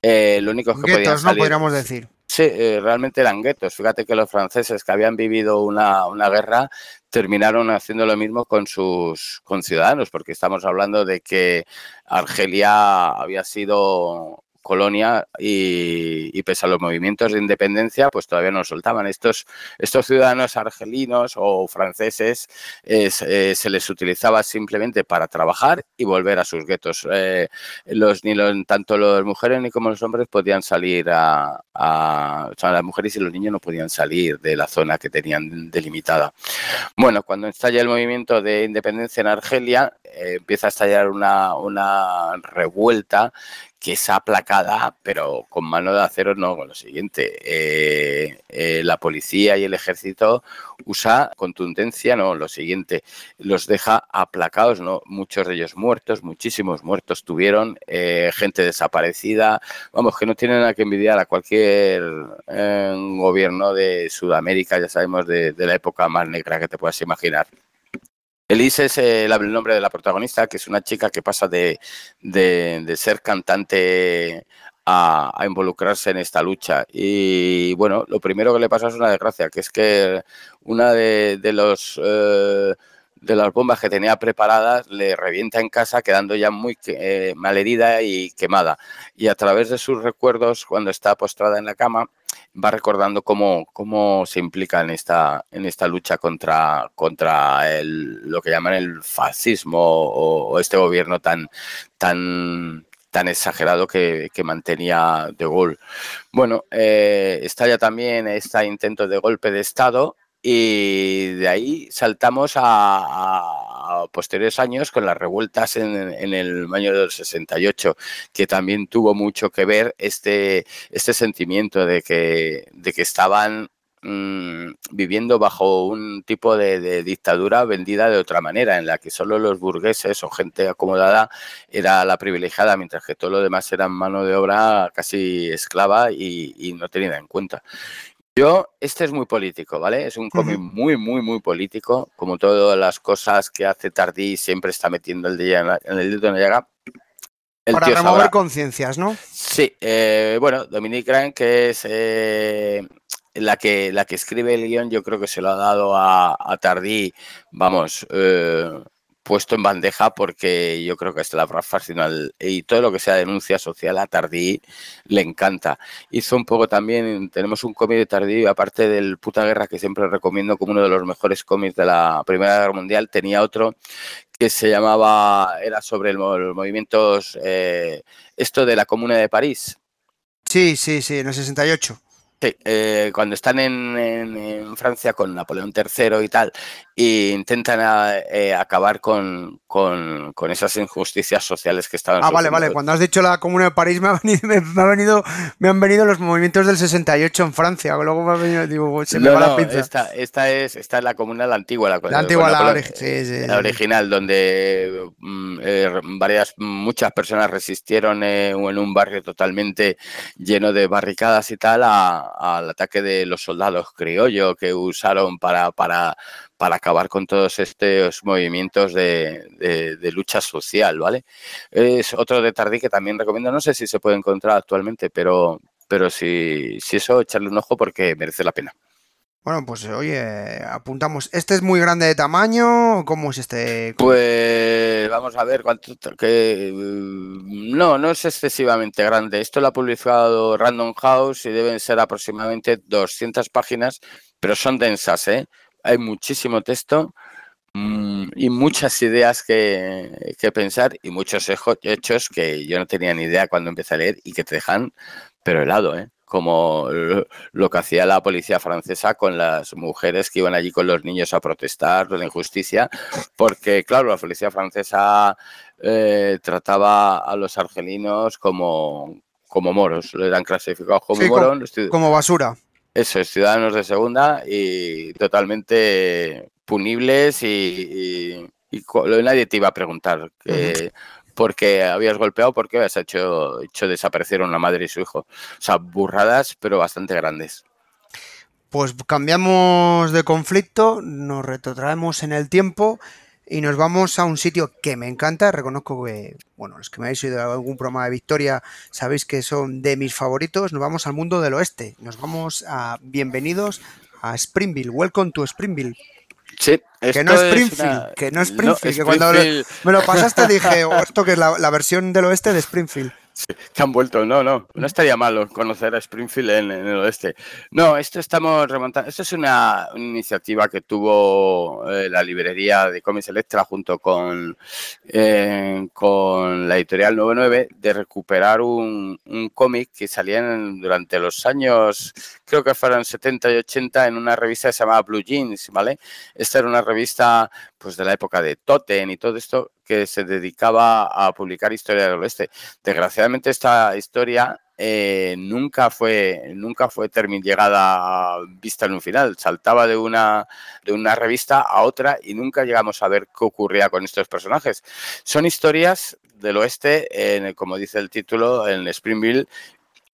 Eh, lo único que podían salir, no podríamos decir. Sí, eh, realmente eran guetos. Fíjate que los franceses que habían vivido una, una, guerra terminaron haciendo lo mismo con sus conciudadanos, porque estamos hablando de que Argelia había sido colonia y, pese a los movimientos de independencia, pues todavía no soltaban. Estos, estos ciudadanos argelinos o franceses eh, se les utilizaba simplemente para trabajar y volver a sus guetos. Eh, los, ni tanto las mujeres ni como los hombres podían salir a, o sea, las mujeres y los niños no podían salir de la zona que tenían delimitada. Bueno, cuando estalla el movimiento de independencia en Argelia, eh, empieza a estallar una, una revuelta que es aplacada, pero con mano de acero no, con lo siguiente. Eh, eh, la policía y el ejército usa contundencia, no, lo siguiente, los deja aplacados, ¿no? Muchos de ellos muertos, muchísimos muertos tuvieron, eh, gente desaparecida, vamos, que no tienen nada que envidiar a cualquier gobierno de Sudamérica, ya sabemos, de la época más negra que te puedas imaginar. Elise es el, nombre de la protagonista, que es una chica que pasa de, ser cantante a, involucrarse en esta lucha. Y bueno, lo primero que le pasa es una desgracia, que es que una de, los... Eh, de las bombas que tenía preparadas le revienta en casa quedando ya muy eh, malherida y quemada. Y a través de sus recuerdos, cuando está postrada en la cama, va recordando cómo, cómo se implica en esta, en esta lucha contra, contra el, lo que llaman el fascismo o, este gobierno tan, tan, tan exagerado que, mantenía De Gaulle. Bueno, eh, está ya también este intento de golpe de Estado y de ahí saltamos a, posteriores años con las revueltas en, el año del 68, que también tuvo mucho que ver este, este sentimiento de que, de que estaban mm, viviendo bajo un tipo de, dictadura vendida de otra manera, en la que solo los burgueses o gente acomodada era la privilegiada, mientras que todo lo demás era mano de obra casi esclava y, y no tenida en cuenta. Yo, este es muy político, ¿vale? Es un cómic muy, muy, muy político. Como todas las cosas que hace Tardí, siempre está metiendo el, día en, el dedo en la llaga. Para remover conciencias, ¿no? Sí, eh, bueno, Dominique Grant, que es eh, la, que, la que escribe el guion, yo creo que se lo ha dado a, Tardí, vamos, eh, puesto en bandeja porque yo creo que es la fascinal y todo lo que sea denuncia social a Tardí le encanta. Hizo un poco también, tenemos un cómic de Tardí, aparte del Puta Guerra que siempre recomiendo como uno de los mejores cómics de la Primera Guerra Mundial, tenía otro que se llamaba, era sobre los movimientos, eh, esto de la Comuna de París. Sí, sí, sí, en el 68. Sí, eh, cuando están en, Francia con Napoleón III y tal, e intentan eh, acabar con, con, esas injusticias sociales que estaban. Ah, vale, vale. Cuando has dicho la Comuna de París, me, ha venido, me, han venido los movimientos del 68 en Francia. Luego me ha venido, digo, se me va la pinza. Esta, esta, es, esta es la Comuna la antigua, la, la antigua, la, sí, sí, la original, donde mm, eh, varias, muchas personas resistieron en un barrio totalmente lleno de barricadas y tal al ataque de los soldados criollo que usaron para, para, para acabar con todos estos movimientos de, lucha social, ¿vale? Es otro de Tardí que también recomiendo, no sé si se puede encontrar actualmente, pero, pero si, si eso, echarle un ojo porque merece la pena. Bueno, pues oye, apuntamos. ¿Este es muy grande de tamaño? ¿Cómo es este? Pues vamos a ver cuánto. Que, no, no es excesivamente grande. Esto lo ha publicado Random House y deben ser aproximadamente 200 páginas, pero son densas, ¿eh? Hay muchísimo texto mm, y muchas ideas que, que pensar y muchos hechos que yo no tenía ni idea cuando empecé a leer y que te dejan, pero helado, ¿eh? como lo que hacía la policía francesa con las mujeres que iban allí con los niños a protestar por la injusticia, porque claro, la policía francesa eh, trataba a los argelinos como, como moros, lo eran clasificados como moros. Como, basura. Eso, es, ciudadanos de segunda y totalmente punibles y, nadie te iba a preguntar que, porque habías golpeado, porque habías hecho, hecho desaparecer a una madre y su hijo. O sea, burradas, pero bastante grandes. Pues cambiamos de conflicto, nos retrotraemos en el tiempo y nos vamos a un sitio que me encanta. Reconozco que, bueno, los que me habéis oído en algún programa de Victoria sabéis que son de mis favoritos. Nos vamos al mundo del oeste. Nos vamos a bienvenidos a Springville. Welcome to Springville. Sí, que no es Springfield, que no es Springfield, que cuando me lo pasaste dije, oh, esto que es la, la, versión del oeste de Springfield. Sí, que han vuelto, no, no, no estaría malo conocer a Springfield en, el oeste. No, esto estamos remontando, esto es una, iniciativa que tuvo eh, la librería de Comics Electra junto con, eh, con la editorial 99 de recuperar un, un cómic que salía durante los años, creo que fueron 70 y 80 en una revista que se llamaba Blue Jeans, ¿vale? Esta era una revista pues de la época de Totem y todo esto, que se dedicaba a publicar historia del oeste. Desgraciadamente esta historia eh, nunca fue nunca fue llegada vista en un final. Saltaba de una, de una revista a otra y nunca llegamos a ver qué ocurría con estos personajes. Son historias del oeste, como dice el título, en Springville,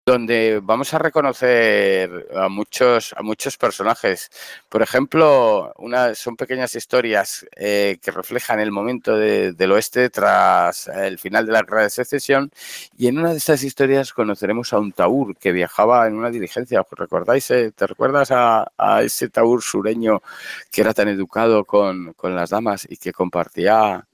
donde vamos a reconocer a muchos, a muchos personajes. Por ejemplo, una, son pequeñas historias eh, que reflejan el momento del oeste tras el final de la guerra de secesión. Y en una de estas historias conoceremos a un taur que viajaba en una diligencia. ¿Os recordáis? Eh? ¿Te recuerdas a, ese taur sureño que era tan educado con, las damas y que compartía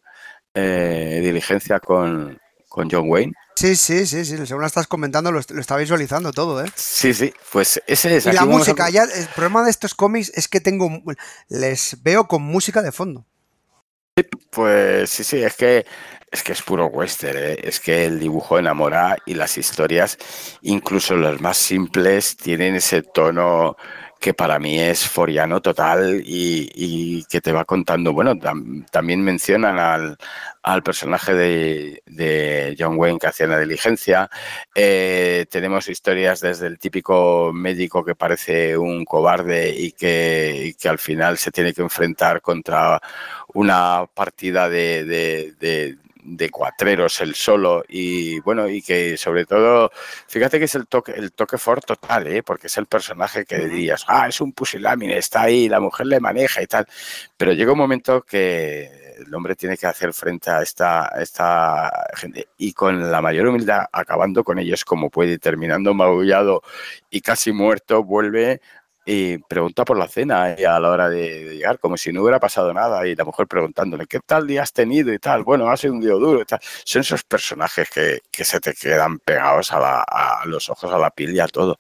eh, diligencia con, con John Wayne? Sí, sí, sí, sí, según lo estás comentando lo, está visualizando todo, ¿eh? Sí, sí, pues ese es. Y la música, ya, el problema de estos cómics es que tengo, les veo con música de fondo. Sí, pues sí, sí, es que es que es puro western, ¿eh? es que el dibujo enamora y las historias, incluso las más simples, tienen ese tono que para mí es foriano total y, que te va contando, bueno, también mencionan al, al personaje de, John Wayne que hacía la diligencia, eh, tenemos historias desde el típico médico que parece un cobarde y que, y que al final se tiene que enfrentar contra una partida de, de cuatreros el solo y bueno y que sobre todo fíjate que es el toque el toque fort total ¿eh? porque es el personaje que dirías ah es un pusilámine está ahí la mujer le maneja y tal pero llega un momento que el hombre tiene que hacer frente a esta, esta gente y con la mayor humildad acabando con ellos como puede terminando magullado y casi muerto vuelve y pregunta por la cena y a la hora de, llegar, como si no hubiera pasado nada, y la mujer preguntándole, ¿qué tal día has tenido? y tal, bueno, ha sido un día duro y tal. Son esos personajes que, se te quedan pegados a, los ojos, a la piel y a todo.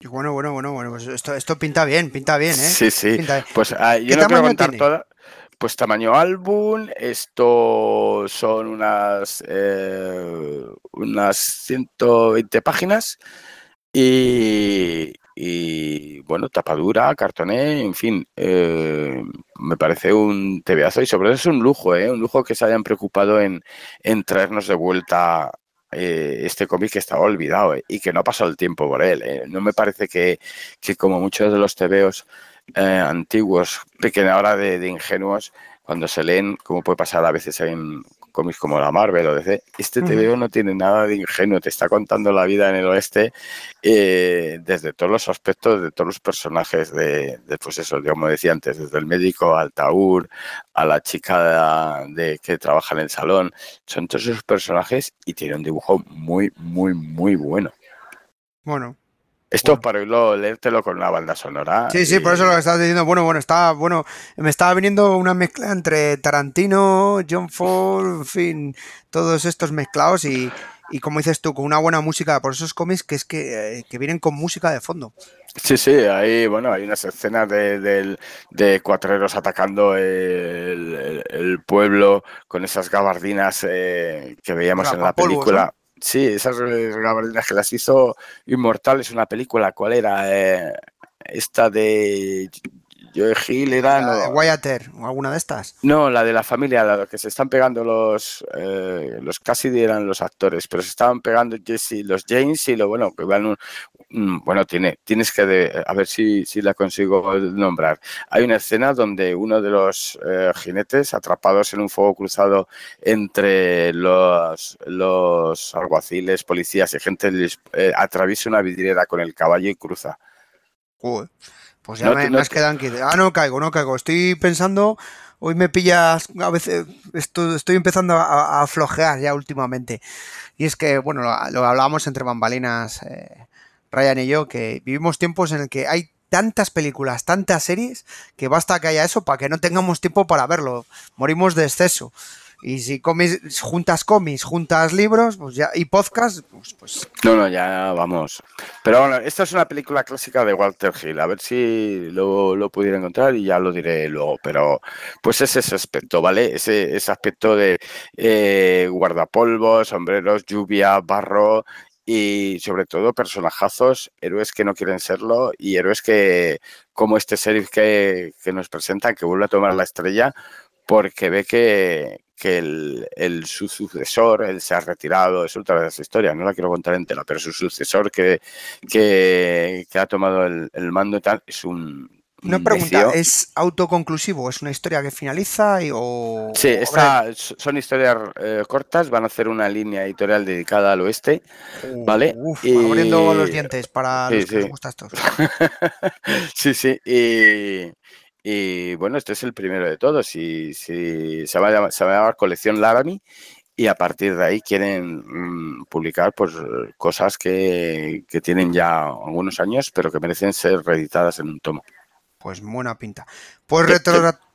Y bueno, bueno, bueno, bueno, pues esto, esto pinta bien, pinta bien, ¿eh? Sí, sí. Pues ah, yo no quiero contar toda. Pues tamaño álbum, esto son unas, eh, unas 120 páginas y, y bueno, tapadura, cartoné, en fin, eh, me parece un tebeazo y sobre todo es un lujo, ¿eh? un lujo que se hayan preocupado en, traernos de vuelta eh, este cómic que estaba olvidado eh, y que no ha pasado el tiempo por él. No me parece que, como muchos de los tebeos antiguos, pequeña de ingenuos, cuando se leen, como puede pasar a veces en cómics como la Marvel o DC, este TVO no tiene nada de ingenuo, te está contando la vida en el oeste eh, desde todos los aspectos de todos los personajes de, pues eso, como decía antes, desde el médico al taur, a la chica de, que trabaja en el salón, son todos esos personajes y tiene un dibujo muy, muy, muy bueno. Bueno, esto para irlo, leértelo con una banda sonora. Sí, sí, por eso lo que estás diciendo. Bueno, bueno, está, bueno, me estaba viniendo una mezcla entre Tarantino, John Ford, en fin, todos estos mezclados y, y como dices tú, con una buena música, por esos cómics que es que, eh, vienen con música de fondo. Sí, sí, ahí, bueno, hay unas escenas de, de, cuatreros atacando el, pueblo con esas gabardinas eh, que veíamos en la película. Sí, esas gabardinas que las hizo Inmortales, una película, ¿cuál era? Eh, esta de Joe Hill era. La de Wyatt o alguna de estas. No, la de la familia, la que se están pegando los. Eh, los Cassidy eran los actores, pero se estaban pegando Jesse, los James y lo bueno, que van un, bueno, tiene, tienes que, a ver si, si, la consigo nombrar. Hay una escena donde uno de los eh, jinetes, atrapados en un fuego cruzado entre los, los alguaciles, policías y gente, eh, atraviesa una vidriera con el caballo y cruza. Pues ya me, has quedado Ah, no caigo, no caigo. Estoy pensando, hoy me pillas, a veces estoy, estoy empezando a, flojear ya últimamente. Y es que, bueno, lo, lo hablábamos entre bambalinas. Eh, Ryan y yo, que vivimos tiempos en el que hay tantas películas, tantas series, que basta que haya eso para que no tengamos tiempo para verlo. Morimos de exceso. Y si comis, juntas cómics, juntas libros, pues ya, y podcast, pues, pues, No, no, ya vamos. Pero bueno, esta es una película clásica de Walter Hill. A ver si lo, lo pudiera encontrar y ya lo diré luego. Pero pues es ese aspecto, ¿vale? Ese, ese aspecto de eh, guardapolvos, sombreros, lluvia, barro y sobre todo personajazos, héroes que no quieren serlo y héroes que, como este sheriff que, que nos presentan, que vuelve a tomar la estrella porque ve que, que el, su sucesor, él se ha retirado, es otra de esa historia, no la quiero contar entera, pero su sucesor que, que, ha tomado el, mando y tal, es un Una pregunta, ¿es autoconclusivo? ¿Es una historia que finaliza y, o...? Sí, son historias eh, cortas, van a hacer una línea editorial dedicada al oeste, uh, ¿vale? Uf, abriendo los dientes para los que les gusta esto. sí, sí, y, bueno, este es el primero de todos, y, se, va a llamar, se va a llamar Colección Laramie y a partir de ahí quieren mm, publicar pues cosas que, tienen ya algunos años pero que merecen ser reeditadas en un tomo. Pues buena pinta. Pues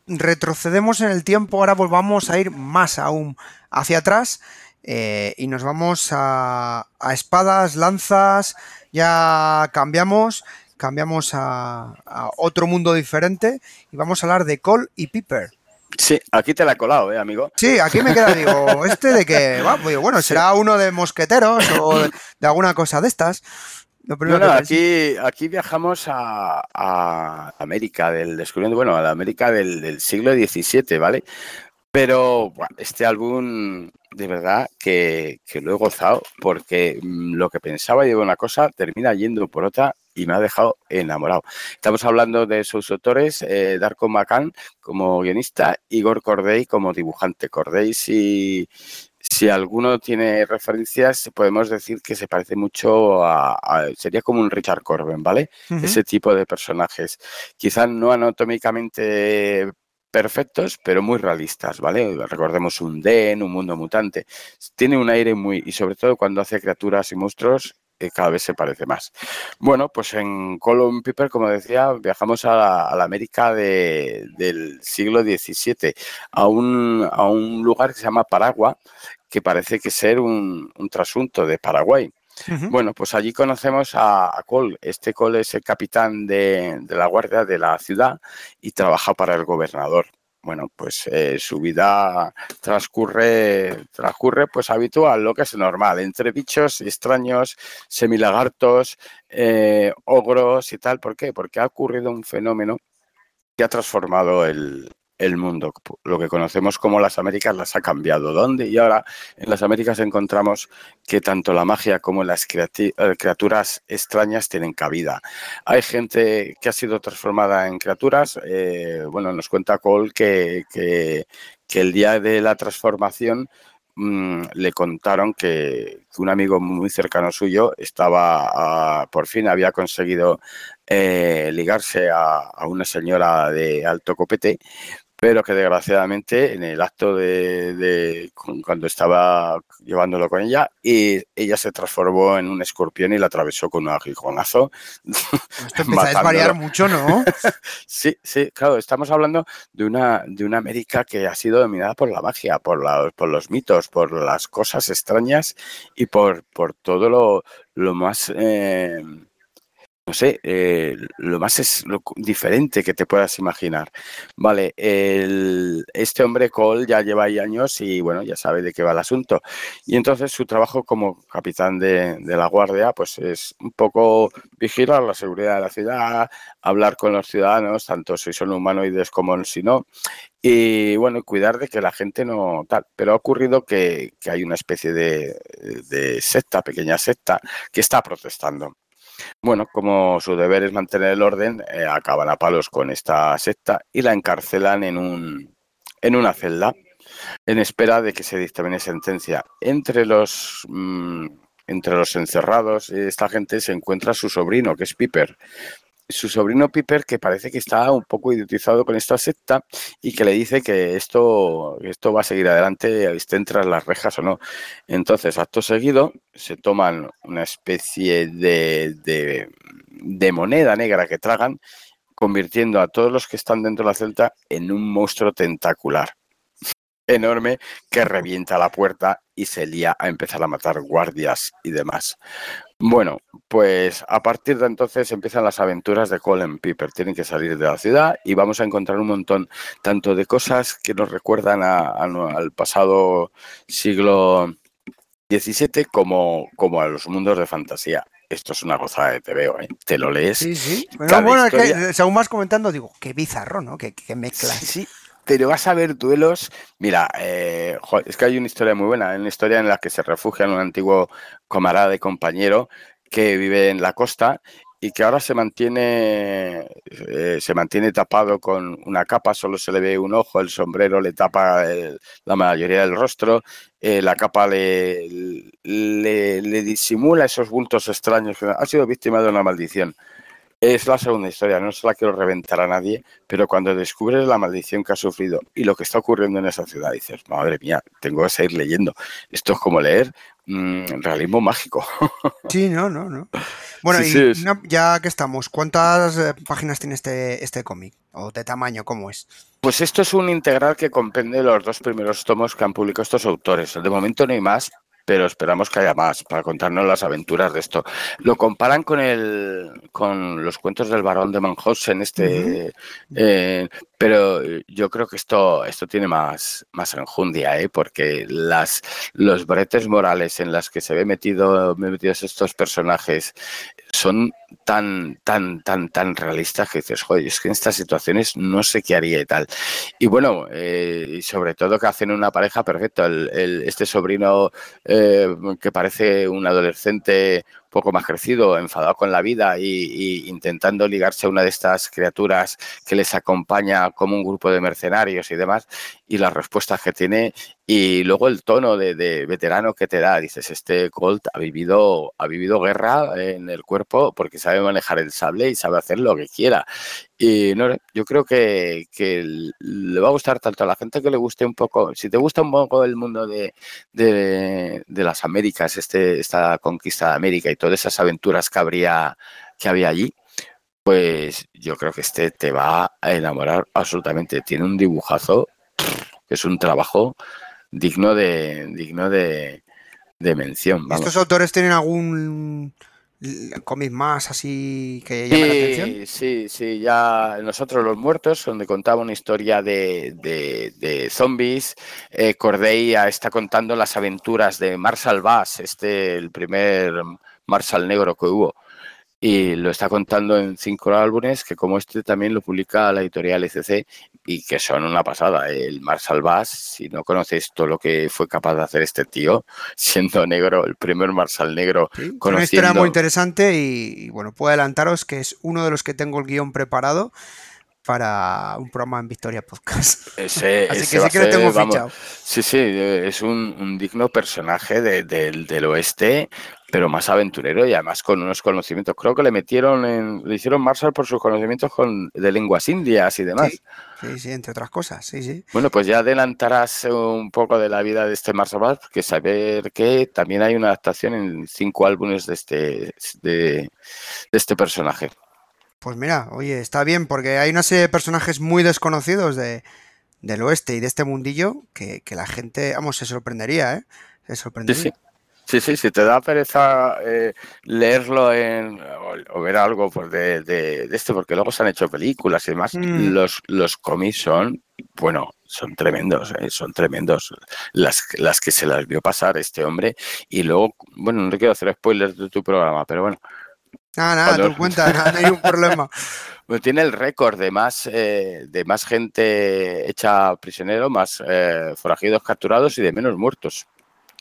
retrocedemos en el tiempo, ahora volvamos a ir más aún hacia atrás eh, y nos vamos a, espadas, lanzas, ya cambiamos, cambiamos a, a otro mundo diferente y vamos a hablar de Cole y Piper. Sí, aquí te la he colado, ¿eh, amigo? Sí, aquí me queda, digo, este de que, bueno, será uno de mosqueteros o de, alguna cosa de estas. no, no, aquí, aquí viajamos a, América del descubrimiento, bueno, a la América del, siglo XVII, ¿vale? Pero este álbum, de verdad, que, que, lo he gozado porque mm, lo que pensaba de una cosa termina yendo por otra y me ha dejado enamorado. Estamos hablando de sus autores, eh, Darko Macan como guionista, Igor Corday como dibujante. Corday, si, si alguno tiene referencias, podemos decir que se parece mucho a, sería como un Richard Corben, ¿vale? Ese tipo de personajes. Quizás no anatómicamente perfectos, pero muy realistas, ¿vale? Recordemos un Den, un mundo mutante. Tiene un aire muy, y sobre todo cuando hace criaturas y monstruos, cada vez se parece más. Bueno, pues en Column Piper, como decía, viajamos a la, América del siglo XVII, a un, a un lugar que se llama Paragua, que parece que ser un, trasunto de Paraguay. Bueno, pues allí conocemos a, Cole. Este Cole es el capitán de, de la guardia de la ciudad y trabaja para el gobernador bueno, pues eh, su vida transcurre, transcurre pues habitual, lo que es normal, entre bichos extraños, semilagartos, eh, ogros y tal. ¿Por qué? Porque ha ocurrido un fenómeno que ha transformado el, el mundo. Lo que conocemos como las Américas las ha cambiado. ¿Dónde? Y ahora en las Américas encontramos que tanto la magia como las eh, criaturas extrañas tienen cabida. Hay gente que ha sido transformada en criaturas. Eh, bueno, nos cuenta Cole que, que, el día de la transformación mm, le contaron que, un amigo muy cercano suyo estaba, por fin había conseguido eh, ligarse a, a, una señora de alto copete, pero que desgraciadamente en el acto de, cuando estaba llevándolo con ella y ella se transformó en un escorpión y la atravesó con un aguijonazo. Esto empieza a variar mucho, ¿no? sí, sí, claro, estamos hablando de una, de una América que ha sido dominada por la magia, por, la, por los mitos, por las cosas extrañas y por, por todo lo, lo más... Eh, no sé, eh, lo más es lo diferente que te puedas imaginar. Vale, este hombre Cole ya lleva ahí años y bueno, ya sabe de qué va el asunto. Y entonces su trabajo como capitán de, la guardia, pues es un poco vigilar la seguridad de la ciudad, hablar con los ciudadanos, tanto si son humanoides como si no, y bueno, cuidar de que la gente no tal. Pero ha ocurrido que, hay una especie de, de secta, pequeña secta, que está protestando. Bueno, como su deber es mantener el orden, eh, acaban a palos con esta secta y la encarcelan en, un, en una celda en espera de que se dictamine sentencia. Entre los, mm, entre los encerrados, esta gente se encuentra su sobrino, que es Piper, su sobrino Piper, que parece que está un poco idiotizado con esta secta y que le dice que esto, esto va a seguir adelante, estén tras las rejas o no. Entonces, acto seguido, se toman una especie de, de, de moneda negra que tragan, convirtiendo a todos los que están dentro de la celda en un monstruo tentacular enorme que revienta la puerta y se lía a empezar a matar guardias y demás. Bueno, pues a partir de entonces empiezan las aventuras de Colin Piper. Tienen que salir de la ciudad y vamos a encontrar un montón tanto de cosas que nos recuerdan al pasado siglo XVII como, como a los mundos de fantasía. Esto es una gozada de TVO, ¿eh? Te lo lees. Sí, sí. Bueno, que, según más comentando, digo, qué bizarro, ¿no? Qué, qué mezcla. Sí, sí pero vas a ver duelos. Mira, eh, es que hay una historia muy buena, una historia en la que se refugia un antiguo camarada de compañero que vive en la costa y que ahora se mantiene eh, se mantiene tapado con una capa, solo se le ve un ojo, el sombrero le tapa la mayoría del rostro, eh, la capa le, le, le, disimula esos bultos extraños. Ha sido víctima de una maldición. Es la segunda historia, no se la quiero reventar a nadie, pero cuando descubres la maldición que ha sufrido y lo que está ocurriendo en esa ciudad, dices, madre mía, tengo que seguir leyendo. Esto es como leer mmm, realismo mágico. Sí, no, no, no. Bueno, sí, y sí, ya que estamos, ¿cuántas eh, páginas tiene este, este cómic? ¿O de tamaño? ¿Cómo es? Pues esto es un integral que comprende los dos primeros tomos que han publicado estos autores. De momento no hay más, pero esperamos que haya más para contarnos las aventuras de esto. Lo comparan con el con los cuentos del varón de Manhausen, este, uh -huh. eh, pero yo creo que esto esto tiene más más enjundia, ¿eh? porque las los bretes morales en las que se ve metido metidos estos personajes son tan, tan, tan, tan realistas que dices, joder, es que en estas situaciones no sé qué haría y tal. Y bueno, eh, y sobre todo que hacen una pareja perfecta. El, el, este sobrino eh, que parece un adolescente poco más crecido, enfadado con la vida y, intentando ligarse a una de estas criaturas que les acompaña como un grupo de mercenarios y demás, y las respuestas que tiene, y luego el tono de, de veterano que te da, dices, este Colt ha vivido, ha vivido guerra en el cuerpo porque sabe manejar el sable y sabe hacer lo que quiera. Y no, yo creo que, que, le va a gustar tanto a la gente que le guste un poco, si te gusta un poco el mundo de, de, de las Américas, este, esta conquista de América y todas esas aventuras que, habría, que había allí, pues yo creo que este te va a enamorar absolutamente. Tiene un dibujazo, es un trabajo digno de, digno de, de mención. Vamos. ¿Estos autores tienen algún cómic más así que llame sí, la atención? Sí, sí, ya nosotros los muertos, donde contaba una historia de, de, de zombies, eh, Corday está contando las aventuras de Marshall Bass, este el primer Marshall negro que hubo, y lo está contando en cinco álbumes que como este también lo publica la editorial ECC y que son una pasada. El Marshall Bass, si no conocéis todo lo que fue capaz de hacer este tío, siendo negro, el primer Marshall negro. Sí, conociendo... Una historia muy interesante y, y, bueno, puedo adelantaros que es uno de los que tengo el guion preparado para un programa en Victoria Podcast. Ese, Así ese que sí que lo tengo vamos, fichado. Sí, sí, es un, un digno personaje de, de, del oeste, pero más aventurero y además con unos conocimientos. Creo que le metieron en, le hicieron Marshall por sus conocimientos con, de lenguas indias y demás. Sí, sí, sí, entre otras cosas, sí, sí. Bueno, pues ya adelantarás un poco de la vida de este Marshall porque saber que también hay una adaptación en cinco álbumes de este, de, de este personaje. Pues mira, oye, está bien, porque hay una serie de personajes muy desconocidos de, del oeste y de este mundillo que, que la gente, vamos, se sorprendería, ¿eh? Se sorprendería. Sí, sí. Sí, sí, si te da pereza eh, leerlo en, o, o, ver algo pues de, de, de, este, porque luego se han hecho películas y demás, mm. los, los cómics son, bueno, son tremendos, eh, son tremendos las, las que se las vio pasar este hombre. Y luego, bueno, no te quiero hacer spoilers de tu programa, pero bueno, Ah, nada, Cuando... tú cuenta, nada, no hay un problema. Tiene el récord de más, eh, de más gente hecha prisionero, más eh, forajidos capturados y de menos muertos.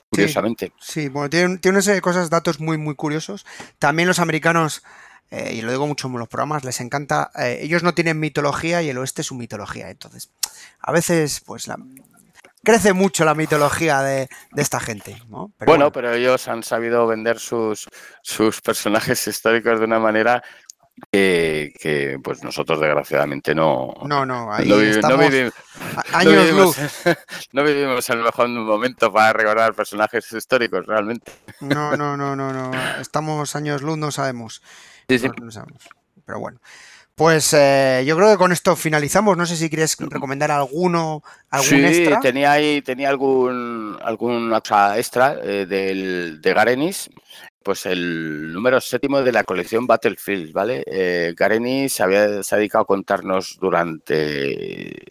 Curiosamente. Sí, sí bueno, tiene, tiene una serie de cosas, datos muy, muy curiosos. También los americanos, eh, y lo digo mucho en los programas, les encanta. Ellos no tienen mitología y el oeste es su mitología. Entonces, a veces, pues la, crece mucho la mitología de, de esta gente. ¿no? Pero bueno, bueno, pero ellos han sabido vender sus, sus personajes históricos de una manera que, que, pues nosotros desgraciadamente no no no ahí no, estamos no vivimos, años no vivimos, luz no vivimos el mejor momento para recordar personajes históricos realmente no no no no no estamos años luz no sabemos sí, sí. No, no sabemos pero bueno pues eh, yo creo que con esto finalizamos. No sé si quieres recomendar alguno, algún sí, extra. tenía ahí, tenía algún algún extra eh, del, de Garenis, pues el número séptimo de la colección Battlefield, ¿vale? Eh, Garenis había, se ha dedicado a contarnos durante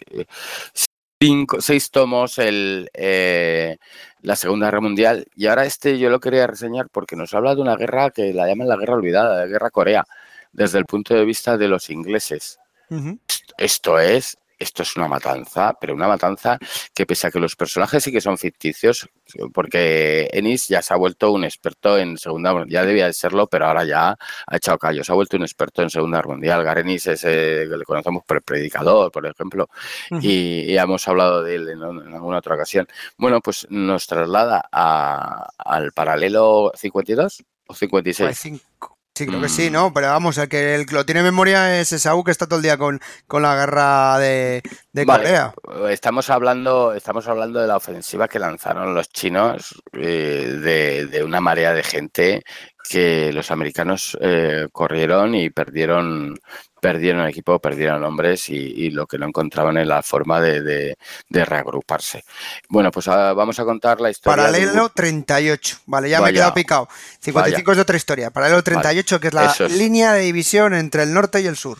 cinco, seis tomos el, eh, la Segunda Guerra Mundial y ahora este yo lo quería reseñar porque nos habla de una guerra que la llaman la guerra olvidada, la guerra Corea desde el punto de vista de los ingleses. Uh -huh. Esto es esto es una matanza, pero una matanza que pese a que los personajes sí que son ficticios, porque Ennis ya se ha vuelto un experto en Segunda Mundial, ya debía de serlo, pero ahora ya ha echado callo, se ha vuelto un experto en Segunda Mundial. Garenis es que le conocemos por el predicador, por ejemplo, y, ya hemos hablado de él en, alguna otra ocasión. Bueno, pues nos traslada al paralelo 52 o 56. Sí, creo que sí, mm. ¿no? Pero vamos, el que lo tiene en memoria es Esaú que está todo el día con, con la guerra de, Corea. Estamos hablando, estamos hablando de la ofensiva que lanzaron los chinos eh, de, de, una marea de gente que los americanos eh, corrieron y perdieron perdieron equipo, perdieron hombres y, lo que no encontraban en la forma de, reagruparse. Bueno, pues vamos a contar la historia. Paralelo 38, vale, ya me he quedado picado. 55 es de otra historia. Paralelo 38, que es la línea de división entre el norte y el sur.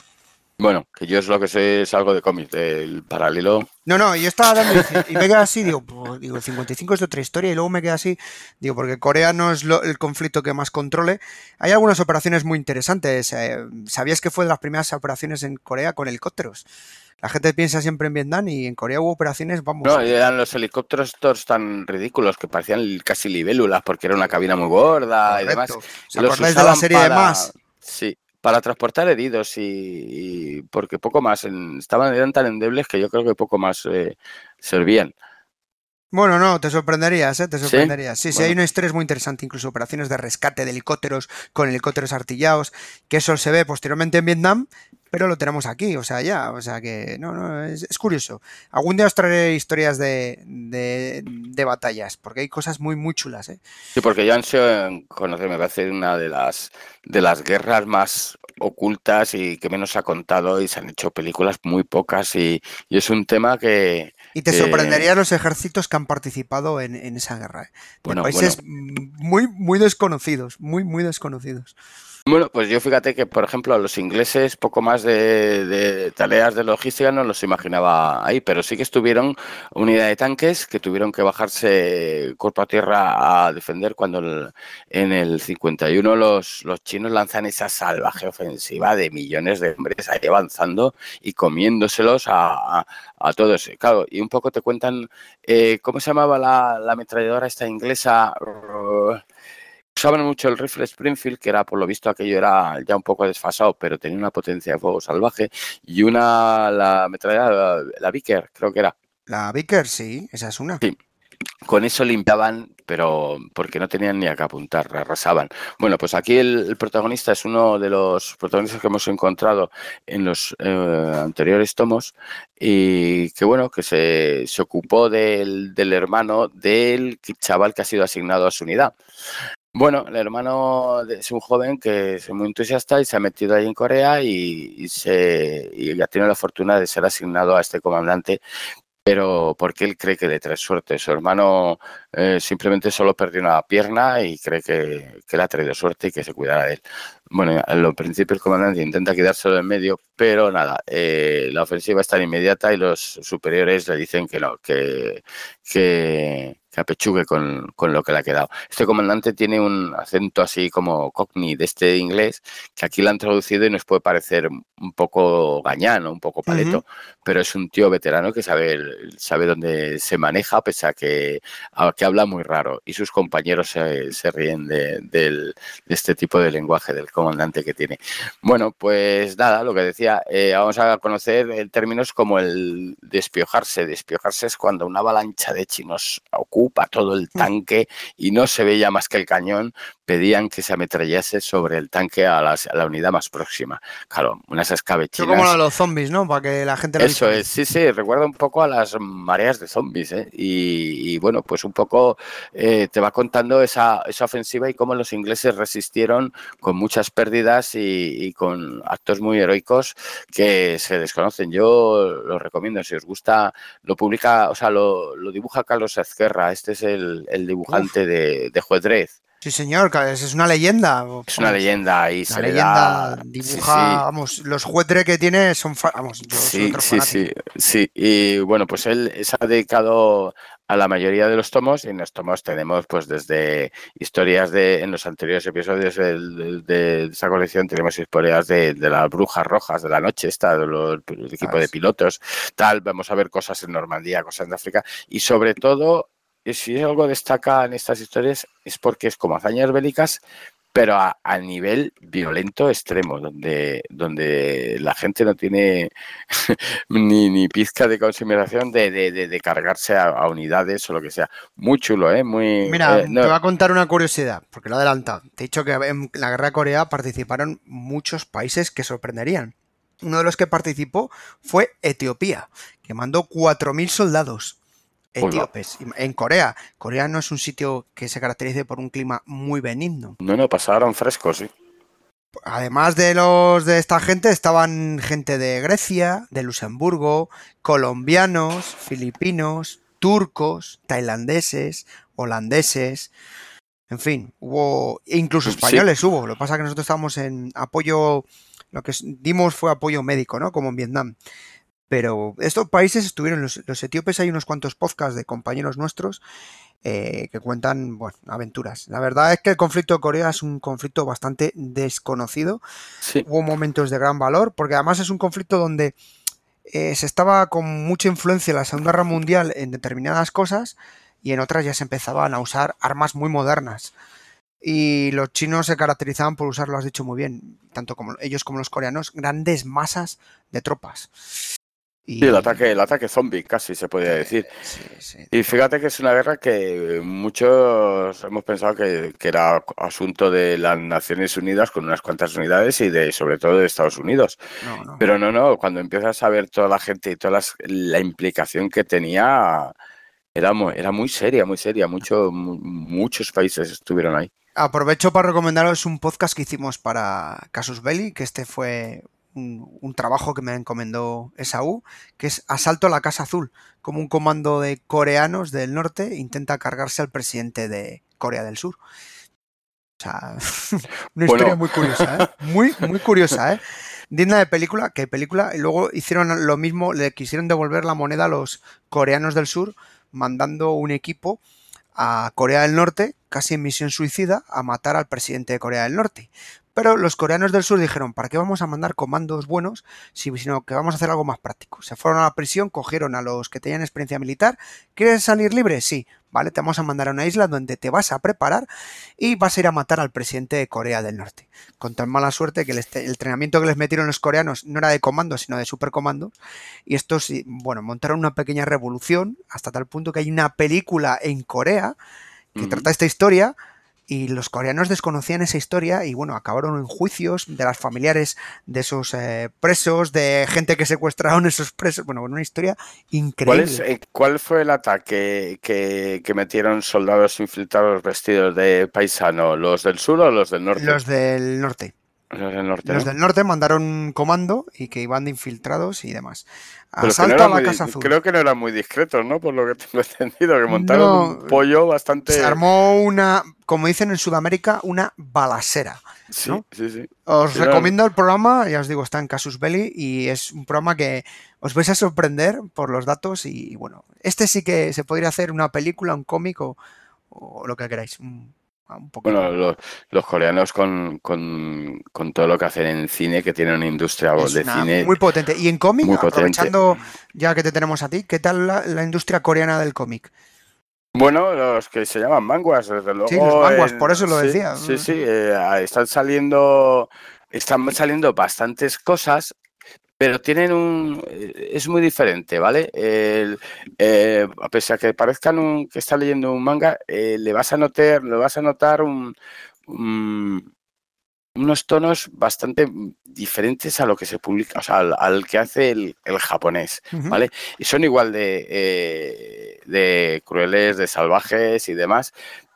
Bueno, que yo es lo que sé es algo de cómic, del paralelo. No, no, yo estaba dando y me queda así, digo, digo, el 55 es de otra historia y luego me queda así, digo, porque Corea no es el conflicto que más controle. Hay algunas operaciones muy interesantes. Eh, ¿Sabías que fue de las primeras operaciones en Corea con helicópteros? La gente piensa siempre en Vietnam y en Corea hubo operaciones, vamos. No, eran los helicópteros estos tan ridículos que parecían casi libélulas porque era una cabina muy gorda y demás. ¿Se acordáis de la serie de más? Sí, para transportar heridos y, porque poco más, estaban eran tan endebles que yo creo que poco más eh, servían. Bueno, no, te sorprenderías, ¿eh? Te sorprenderías. Sí, sí, hay una historia muy interesante, incluso operaciones de rescate de helicópteros con helicópteros artillados, que eso se ve posteriormente en Vietnam, pero lo tenemos aquí, o sea, ya, o sea que, no, no, es, curioso. Algún día os traeré historias de, de, batallas, porque hay cosas muy, muy chulas, ¿eh? Sí, porque ya han sido, conocer, me parece una de las, de las guerras más ocultas y que menos se ha contado y se han hecho películas muy pocas y, es un tema que... Y te sorprendería los ejércitos que han participado en, esa guerra. ¿eh? Bueno, países muy, muy desconocidos, muy, muy desconocidos. Bueno, pues yo fíjate que, por ejemplo, a los ingleses poco más de, tareas de logística no los imaginaba ahí, pero sí que estuvieron unidad de tanques que tuvieron que bajarse cuerpo a tierra a defender cuando en el 51 los, los chinos lanzan esa salvaje ofensiva de millones de hombres ahí avanzando y comiéndoselos a, a, todos. Claro, y un poco te cuentan eh, cómo se llamaba la, la ametralladora esta inglesa usaban mucho el rifle Springfield, que era por lo visto aquello era ya un poco desfasado, pero tenía una potencia de fuego salvaje, y una, la metralla, la Vicker, creo que era. La Vicker, sí, esa es una. Sí. Con eso limpiaban, pero porque no tenían ni a qué apuntar, arrasaban. Bueno, pues aquí el, protagonista es uno de los protagonistas que hemos encontrado en los eh, anteriores tomos y que bueno, que se, se ocupó del, del, hermano del chaval que ha sido asignado a su unidad. Bueno, el hermano es un joven que es muy entusiasta y se ha metido ahí en Corea y, se, y ha tenido la fortuna de ser asignado a este comandante, pero porque él cree que le trae suerte. Su hermano eh, simplemente solo perdió una pierna y cree que, que, le ha traído suerte y que se cuidará de él. Bueno, en principio el comandante intenta quedárselo en medio, pero nada, eh, la ofensiva es tan inmediata y los superiores le dicen que no, que, que que apechugue con, con, lo que le ha quedado. Este comandante tiene un acento así como cockney de este inglés, que aquí lo han traducido y nos puede parecer un poco gañano, un poco paleto, pero es un tío veterano que sabe, sabe dónde se maneja, pese a que, que habla muy raro. Y sus compañeros se, se ríen de, de, este tipo de lenguaje del comandante que tiene. Bueno, pues nada, lo que decía, eh, vamos a conocer términos como el despiojarse. Despiojarse es cuando una avalancha de chinos ocurre ocupa todo el mm. tanque y no se veía más que el cañón, pedían que se ametrallase sobre el tanque a, la unidad más próxima. Claro, unas escabechinas. como lo de los zombies, ¿no? Para que la gente lo Eso es, sí, sí, recuerda un poco a las mareas de zombies, ¿eh? y, bueno, pues un poco eh, te va contando esa, esa, ofensiva y cómo los ingleses resistieron con muchas pérdidas y, con actos muy heroicos que se desconocen. Yo lo recomiendo, si os gusta, lo publica, o sea, lo, lo dibuja Carlos Ezquerra este es el, dibujante de, de Juedrez. Sí, señor, es una leyenda. Es una leyenda y se leyenda dibuja, vamos, los jueces que tiene son, vamos, yo sí, sí, sí, sí, y bueno, pues él se ha dedicado a la mayoría de los tomos y en los tomos tenemos pues desde historias de en los anteriores episodios de, esa colección tenemos historias de, las brujas rojas de la noche esta del equipo de pilotos tal vamos a ver cosas en Normandía cosas en África y sobre todo si algo destaca en estas historias es porque es como hazañas bélicas pero a, nivel violento extremo, donde, donde la gente no tiene ni, ni pizca de consideración de, de, cargarse a, unidades o lo que sea. Muy chulo, ¿eh? Muy, Mira, eh, te voy a contar una curiosidad, porque lo he adelantado. Te he dicho que en la guerra de Corea participaron muchos países que sorprenderían. Uno de los que participó fue Etiopía, que mandó 4.000 soldados etíopes. En Corea. Corea no es un sitio que se caracterice por un clima muy benigno. No, no, pasaron frescos, sí. Además de los de esta gente, estaban gente de Grecia, de Luxemburgo, colombianos, filipinos, turcos, tailandeses, holandeses. En fin, hubo. Incluso españoles hubo. Lo que pasa es que nosotros estábamos en apoyo. Lo que dimos fue apoyo médico, ¿no? Como en Vietnam. Pero estos países estuvieron, los, etíopes hay unos cuantos podcasts de compañeros nuestros eh, que cuentan, bueno, aventuras. La verdad es que el conflicto de Corea es un conflicto bastante desconocido. Hubo momentos de gran valor, porque además es un conflicto donde eh, se estaba con mucha influencia en la Segunda Guerra Mundial en determinadas cosas y en otras ya se empezaban a usar armas muy modernas. Y los chinos se caracterizaban por usar, lo has dicho muy bien, tanto como ellos como los coreanos, grandes masas de tropas. Sí, el ataque, el ataque zombie, casi se podría decir. Y fíjate que es una guerra que muchos hemos pensado que, era asunto de las Naciones Unidas con unas cuantas unidades y de sobre todo de Estados Unidos. Pero no, no, cuando empiezas a ver toda la gente y toda la implicación que tenía, era muy, era muy seria, muy seria. Mucho, muchos países estuvieron ahí. Aprovecho para recomendaros un podcast que hicimos para Casus Belli, que este fue un, trabajo que me encomendó Esaú, que es Asalto a la Casa Azul, como un comando de coreanos del norte intenta cargarse al presidente de Corea del Sur. O sea, una historia muy curiosa, ¿eh? Muy, muy curiosa, ¿eh? Digna de película, que película, y luego hicieron lo mismo, le quisieron devolver la moneda a los coreanos del sur, mandando un equipo a Corea del Norte, casi en misión suicida, a matar al presidente de Corea del Norte. Pero los coreanos del sur dijeron, ¿para qué vamos a mandar comandos buenos si, sino que vamos a hacer algo más práctico? Se fueron a la prisión, cogieron a los que tenían experiencia militar. ¿Quieres salir libre? Sí. Vale, te vamos a mandar a una isla donde te vas a preparar y vas a ir a matar al presidente de Corea del Norte. Con tan mala suerte que el, entrenamiento que les metieron los coreanos no era de comando, sino de supercomando. Y estos, bueno, montaron una pequeña revolución hasta tal punto que hay una película en Corea que trata esta historia y los coreanos desconocían esa historia y bueno, acabaron en juicios de las familiares de esos eh, presos, de gente que secuestraron esos presos. Bueno, una historia increíble. ¿Cuál, eh, ¿cuál fue el ataque que, que, metieron soldados infiltrados vestidos de paisano? ¿Los del sur o los del norte? Los del norte. Los del norte. Los del norte mandaron un comando y que iban de infiltrados y demás. Asalto a la Casa Azul. Creo que no eran muy discretos, ¿no? Por lo que tengo entendido, que montaron un pollo bastante. Se armó una, como dicen en Sudamérica, una balacera. Sí, sí, sí. Os recomiendo el programa, ya os digo, está en Casus Belli y es un programa que os vais a sorprender por los datos y bueno, este sí que se podría hacer una película, un cómic o, o lo que queráis. Bueno, los, coreanos con, todo lo que hacen en cine, que tienen una industria de cine muy potente. Y en cómic, aprovechando ya que te tenemos a ti, ¿qué tal la, industria coreana del cómic? Bueno, los que se llaman manguas, desde luego. Sí, los manguas, por eso lo decía. Sí, sí, eh, están saliendo, están saliendo bastantes cosas pero tienen un... Eh, es muy diferente, ¿vale? El, eh, a pesar que parezcan un, que está leyendo un manga, eh, le vas a notar, le vas a notar un, unos tonos bastante diferentes a lo que se publica, o sea, al, que hace el, japonés, ¿vale? Y son igual de, de crueles, de salvajes y demás,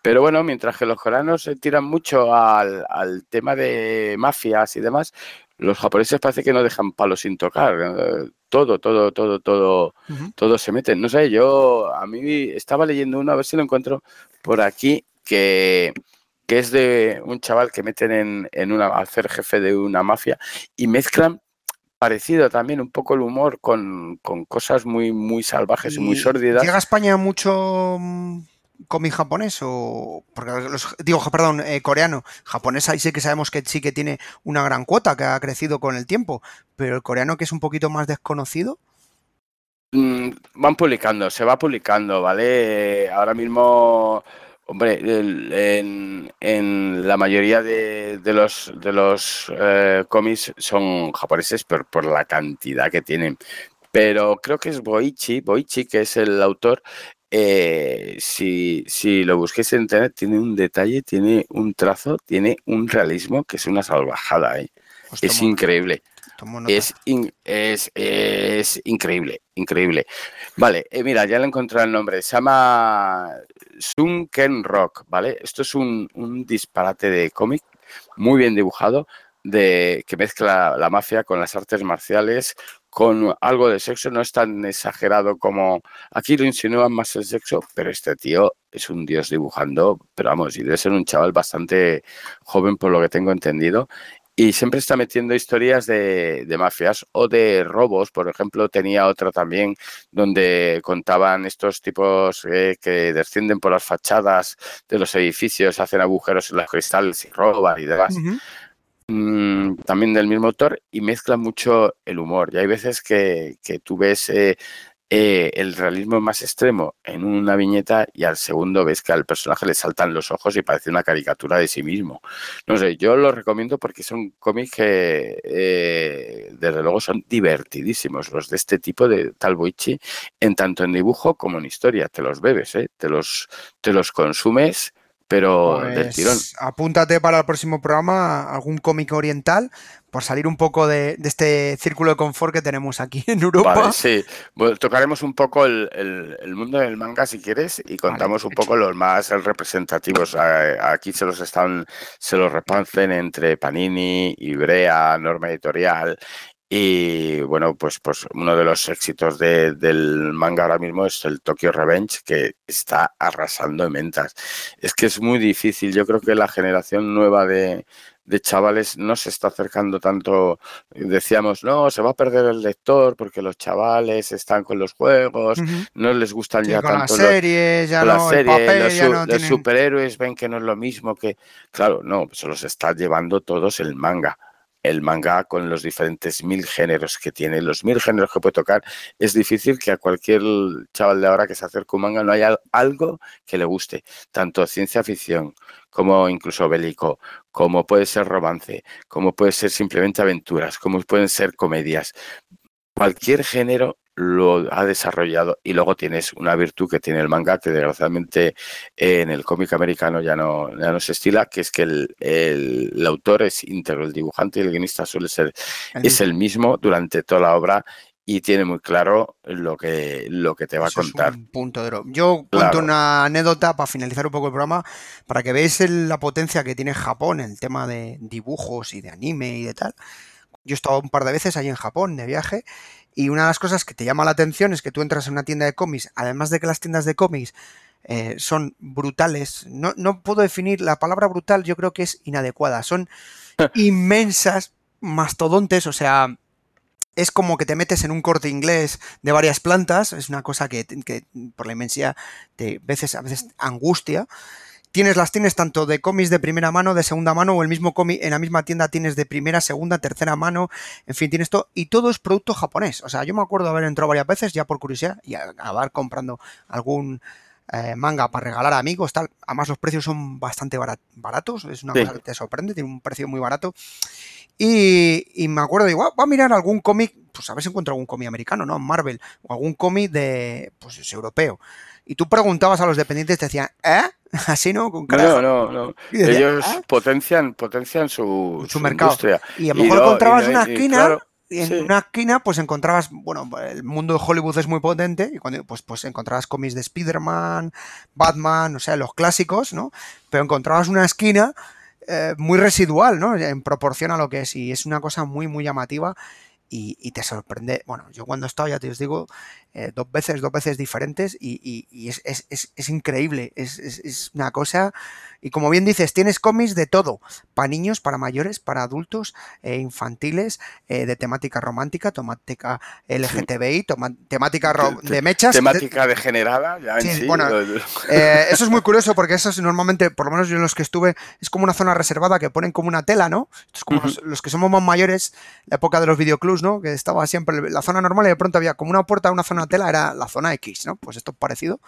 pero bueno, mientras que los coreanos se tiran mucho al, al, tema de mafias y demás, los japoneses parece que no dejan palo sin tocar. Todo, todo, todo, todo, todo se mete. No sé, yo a mí estaba leyendo uno, a ver si lo encuentro por aquí, que, que es de un chaval que meten en, en una, a hacer jefe de una mafia y mezclan parecido también un poco el humor con, cosas muy, muy salvajes y, muy sórdidas. ¿Llega a España mucho mm, cómic japonés o porque digo perdón eh, coreano. Japonés ahí sí que sabemos que sí que tiene una gran cuota que ha crecido con el tiempo pero el coreano que es un poquito más desconocido. Mm, van publicando se va publicando vale ahora mismo hombre en, la mayoría de, los de los eh, cómics son japoneses por, por la cantidad que tienen. Pero creo que es Boichi, Boichi, que es el autor, eh, si, si, lo busquéis en internet, tiene un detalle, tiene un trazo, tiene un realismo que es una salvajada. ¿eh? Pues es increíble. Es, es, es, increíble, increíble. Vale, eh, mira, ya le encontré el nombre. Se llama Sun Ken Rock, ¿vale? Esto es un, un disparate de cómic muy bien dibujado, de, que mezcla la mafia con las artes marciales, con algo de sexo, no es tan exagerado como aquí lo insinúan más el sexo, pero este tío es un dios dibujando, pero vamos, y debe ser un chaval bastante joven por lo que tengo entendido. Y siempre está metiendo historias de, mafias o de robos. Por ejemplo, tenía otra también donde contaban estos tipos eh, que descienden por las fachadas de los edificios, hacen agujeros en los cristales y roban y demás. Mm, también del mismo autor y mezcla mucho el humor. Y hay veces que, tú ves eh, eh, el realismo más extremo en una viñeta y al segundo ves que al personaje le saltan los ojos y parece una caricatura de sí mismo. No sé, yo lo recomiendo porque son cómics que eh, desde luego son divertidísimos, los de este tipo de tal Boichi, en tanto en dibujo como en historia. Te los bebes, te, los, te los consumes pero del tirón. Pues, apúntate para el próximo programa algún cómic oriental por salir un poco de, este círculo de confort que tenemos aquí en Europa. Vale, sí, tocaremos un poco el, mundo del manga si quieres y contamos un poco los más representativos. Aquí se los están, se los repancen entre Panini, Ibrea, Norma Editorial y bueno, pues, pues uno de los éxitos del manga ahora mismo es el Tokyo Revenge, que está arrasando en ventas. Es que es muy difícil. Yo creo que la generación nueva de, chavales no se está acercando tanto. Decíamos, no, se va a perder el lector porque los chavales están con los juegos, no les gustan ya tanto las series, ya no, los, superhéroes ven que no es lo mismo que. Claro, no, se los está llevando todos el manga el manga con los diferentes mil géneros que tiene, los mil géneros que puede tocar, es difícil que a cualquier chaval de ahora que se acerque a un manga no haya algo que le guste, tanto ciencia ficción como incluso bélico, como puede ser romance, como puede ser simplemente aventuras, como pueden ser comedias. Cualquier género lo ha desarrollado y luego tienes una virtud que tiene el manga que desgraciadamente en el cómic americano ya no, ya no se estila, que es que el, autor es íntegro, el dibujante y el guionista suele ser es el mismo durante toda la obra y tiene muy claro lo que, lo que te va a contar. punto de Yo cuento una anécdota para finalizar un poco el programa, para que veáis la potencia que tiene Japón en el tema de dibujos y de anime y de tal. Yo he estado un par de veces allí en Japón de viaje y una de las cosas que te llama la atención es que tú entras en una tienda de cómics, además de que las tiendas de cómics eh, son brutales, no, no puedo definir la palabra brutal, yo creo que es inadecuada, son inmensas, mastodontes, o sea, es como que te metes en un corte inglés de varias plantas, es una cosa que, que por la inmensidad te veces, a veces angustia tienes las tienes tanto de cómics de primera mano, de segunda mano, o el mismo cómic en la misma tienda tienes de primera, segunda, tercera mano, en fin, tienes todo, y todo es producto japonés. O sea, yo me acuerdo de haber entrado varias veces, ya por curiosidad, y acabar comprando algún eh, manga para regalar a amigos, tal. Además, los precios son bastante baratos, es una cosa que te sorprende, tiene un precio muy barato. Y, me acuerdo, digo, va a mirar algún cómic, pues a ver si encuentro algún cómic americano, ¿no? Marvel, o algún cómic de, pues, europeo. Y tú preguntabas a los dependientes, te decían, ¿eh? Así, ¿no? Con no, no, no. Ellos ¿Ah? potencian, potencian su, su, mercado. Y a lo mejor encontrabas una esquina. Y en una esquina, pues encontrabas, bueno, el mundo de Hollywood es muy potente, y cuando, pues, pues encontrabas cómics de Spider-Man, Batman, o sea, los clásicos, ¿no? Pero encontrabas una esquina eh, muy residual, ¿no? En proporción a lo que es, y es una cosa muy, muy llamativa y, te sorprende. Bueno, yo cuando he estado, ya te os digo, eh, dos veces, dos veces diferentes y, es, es, increíble, es, una cosa... Y como bien dices, tienes cómics de todo, para niños, para mayores, para adultos, eh, infantiles, eh, de temática romántica, temática LGTBI, temática de mechas. Temática degenerada, ya en sí. Bueno, eso es muy curioso porque eso es normalmente, por lo menos yo en los que estuve, es como una zona reservada que ponen como una tela, ¿no? es como los, los, que somos más mayores, la época de los videoclubs, ¿no? Que estaba siempre la zona normal y de pronto había como una puerta, una zona tela, era la zona X, ¿no? Pues esto es parecido.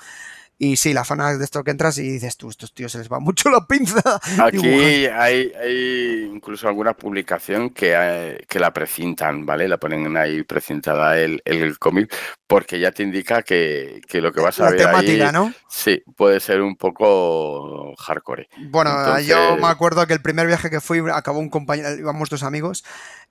Y sí, la zona de esto que entras y dices tú, estos tíos se les va mucho la pinza. Aquí hay, hay, incluso alguna publicación que, eh, que, la precintan, ¿vale? La ponen ahí precintada el, el cómic, porque ya te indica que, que, lo que vas a ver. La temática, ¿no? Sí, puede ser un poco hardcore. Bueno, yo me acuerdo que el primer viaje que fui acabó un compañero, íbamos dos amigos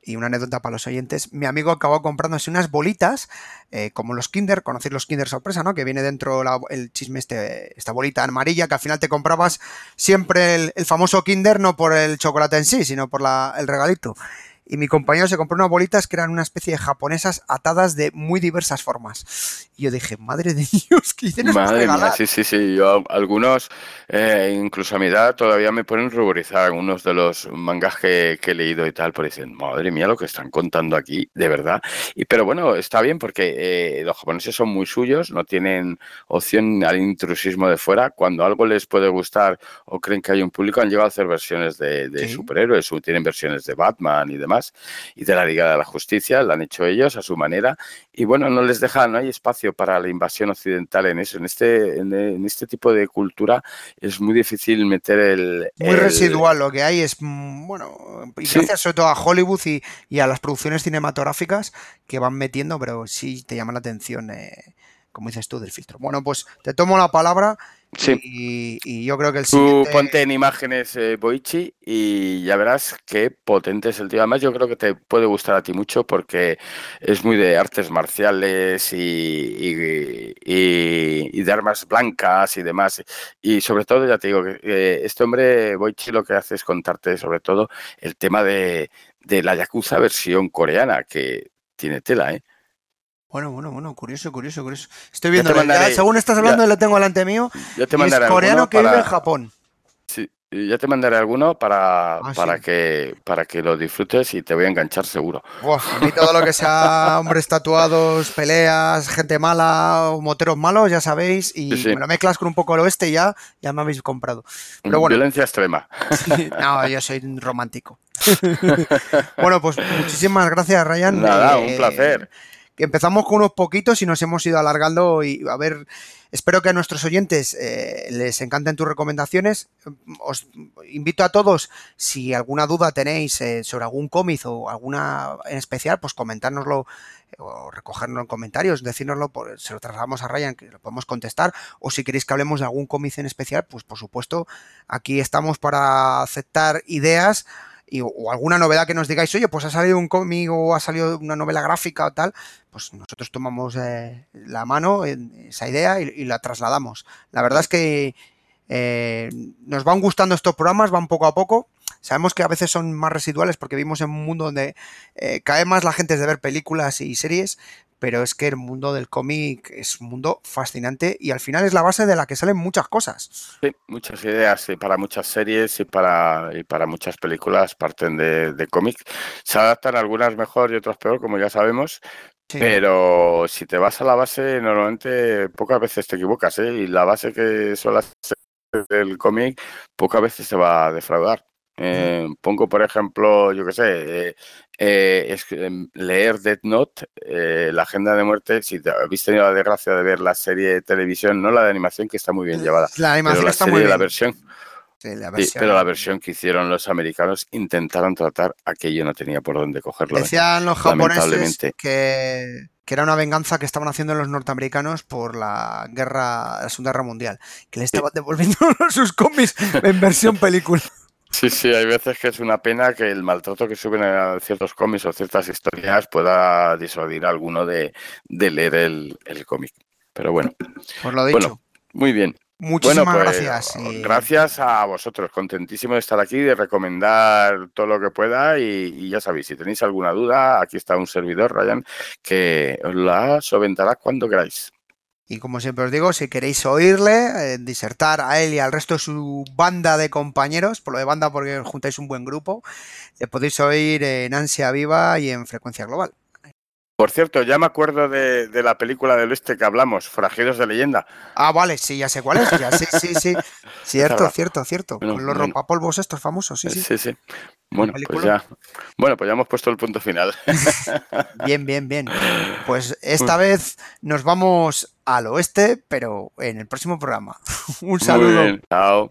y una anécdota para los oyentes, mi amigo acabó comprándose unas bolitas, eh, como los Kinder, conocéis los Kinder sorpresa, ¿no? Que viene dentro el chisme, este, esta bolita amarilla, que al final te comprabas siempre el, famoso Kinder, no por el chocolate en sí, sino por el regalito y mi compañero se compró unas bolitas que eran una especie de japonesas atadas de muy diversas formas. Y yo dije, madre de Dios, ¿qué hicieron Madre mía, sí, sí, sí. Yo, algunos, eh, incluso a mi edad, todavía me ponen ruborizar algunos de los mangas que, he leído y tal, por dicen, madre mía, lo que están contando aquí, de verdad. Y, pero bueno, está bien porque eh, los japoneses son muy suyos, no tienen opción al intrusismo de fuera. Cuando algo les puede gustar o creen que hay un público, han llegado a hacer versiones de, superhéroes o tienen versiones de Batman y demás y de la Liga de la Justicia, lo han hecho ellos a su manera, y bueno, no les deja, no hay espacio para la invasión occidental en eso, en este, en, este tipo de cultura es muy difícil meter el... Muy residual, lo que hay es, mm, bueno, gracias sobre todo a Hollywood y, y, a las producciones cinematográficas que van metiendo, pero sí te llama la atención. Eh, como dices tú, del filtro. Bueno, pues te tomo la palabra Sí. Y, yo creo que el siguiente... Tú ponte en imágenes eh, Boichi y ya verás qué potente es el tío. Además, yo creo que te puede gustar a ti mucho porque es muy de artes marciales y, y, de armas blancas y demás. Y sobre todo, ya te digo, que eh, este hombre Boichi lo que hace es contarte sobre todo el tema de, de la Yakuza versión coreana, que tiene tela, ¿eh? Bueno, bueno, bueno, curioso, curioso, curioso. Estoy viendo, según estás hablando, ya, lo tengo delante mío. Yo te mandaré es coreano que vive en Japón. Sí, ya te mandaré alguno para, ah, para, que, para que lo disfrutes y te voy a enganchar seguro. a mí todo lo que sea hombres tatuados, peleas, gente mala o moteros malos, ya sabéis, y me lo mezclas con un poco el oeste y ya, ya me habéis comprado. Pero bueno, Violencia extrema. no, yo soy romántico. bueno, pues muchísimas gracias, Ryan. Nada, un eh, placer empezamos con unos poquitos y nos hemos ido alargando y a ver, espero que a nuestros oyentes eh, les encanten tus recomendaciones. Os invito a todos, si alguna duda tenéis eh, sobre algún cómic o alguna en especial, pues comentárnoslo eh, o recogernos en comentarios, decírnoslo, se lo trasladamos a Ryan, que lo podemos contestar, o si queréis que hablemos de algún cómic en especial, pues por supuesto, aquí estamos para aceptar ideas o alguna novedad que nos digáis, oye, pues ha salido un cómic o ha salido una novela gráfica o tal, pues nosotros tomamos eh, la mano esa idea y, la trasladamos. La verdad es que eh, nos van gustando estos programas, van poco a poco. Sabemos que a veces son más residuales porque vivimos en un mundo donde eh, cae más la gente de ver películas y series, pero es que el mundo del cómic es un mundo fascinante y al final es la base de la que salen muchas cosas. Sí, muchas ideas y para muchas series y para, y para muchas películas parten de, de cómics. Se adaptan algunas mejor y otras peor, como ya sabemos, pero si te vas a la base, normalmente pocas veces te equivocas, ¿eh? Y la base que son las del cómic, pocas veces se va a defraudar. Eh, pongo, por ejemplo, yo qué sé, eh, eh, es, em, leer Death Note, la agenda de muerte, si te, habéis tenido la desgracia de ver la serie de televisión, no la de animación, que está muy bien llevada. La animación está muy bien. La versión, pero la versión que hicieron los americanos intentaron tratar aquello no tenía por dónde cogerlo. Decían los japoneses que, que, era una venganza que estaban haciendo los norteamericanos por la guerra, la Segunda Guerra Mundial, que le estaban devolviendo sus cómics en versión película. Sí, sí, hay veces que es una pena que el maltrato que suben a ciertos cómics o ciertas historias pueda disuadir a alguno de, leer el, cómic. Pero bueno. Por lo dicho. muy bien. Muchísimas Bueno, pues, gracias. y- Gracias a vosotros. Contentísimo de estar aquí, de recomendar todo lo que pueda. Y, y ya sabéis, si tenéis alguna duda, aquí está un servidor, Ryan, que os la solventará cuando queráis. Y como siempre os digo, si queréis oírle, eh, disertar a él y al resto de su banda de compañeros, por lo de banda porque juntáis un buen grupo, le podéis oír en Ansia Viva y en Frecuencia Global. Por cierto, ya me acuerdo de, de la película del oeste que hablamos, Forajidos de Leyenda. Ah, vale, sí, ya sé cuál es. Ya, sí, sí, sí. Cierto, cierto, cierto. Bueno, Con los bueno. ropapolvos estos famosos, sí, sí. Sí, sí. Bueno, pues ya. Bueno, pues ya hemos puesto el punto final. Bien, bien, bien. Pues esta vez nos vamos al oeste, pero en el próximo programa. Un Muy saludo. bien, Chao.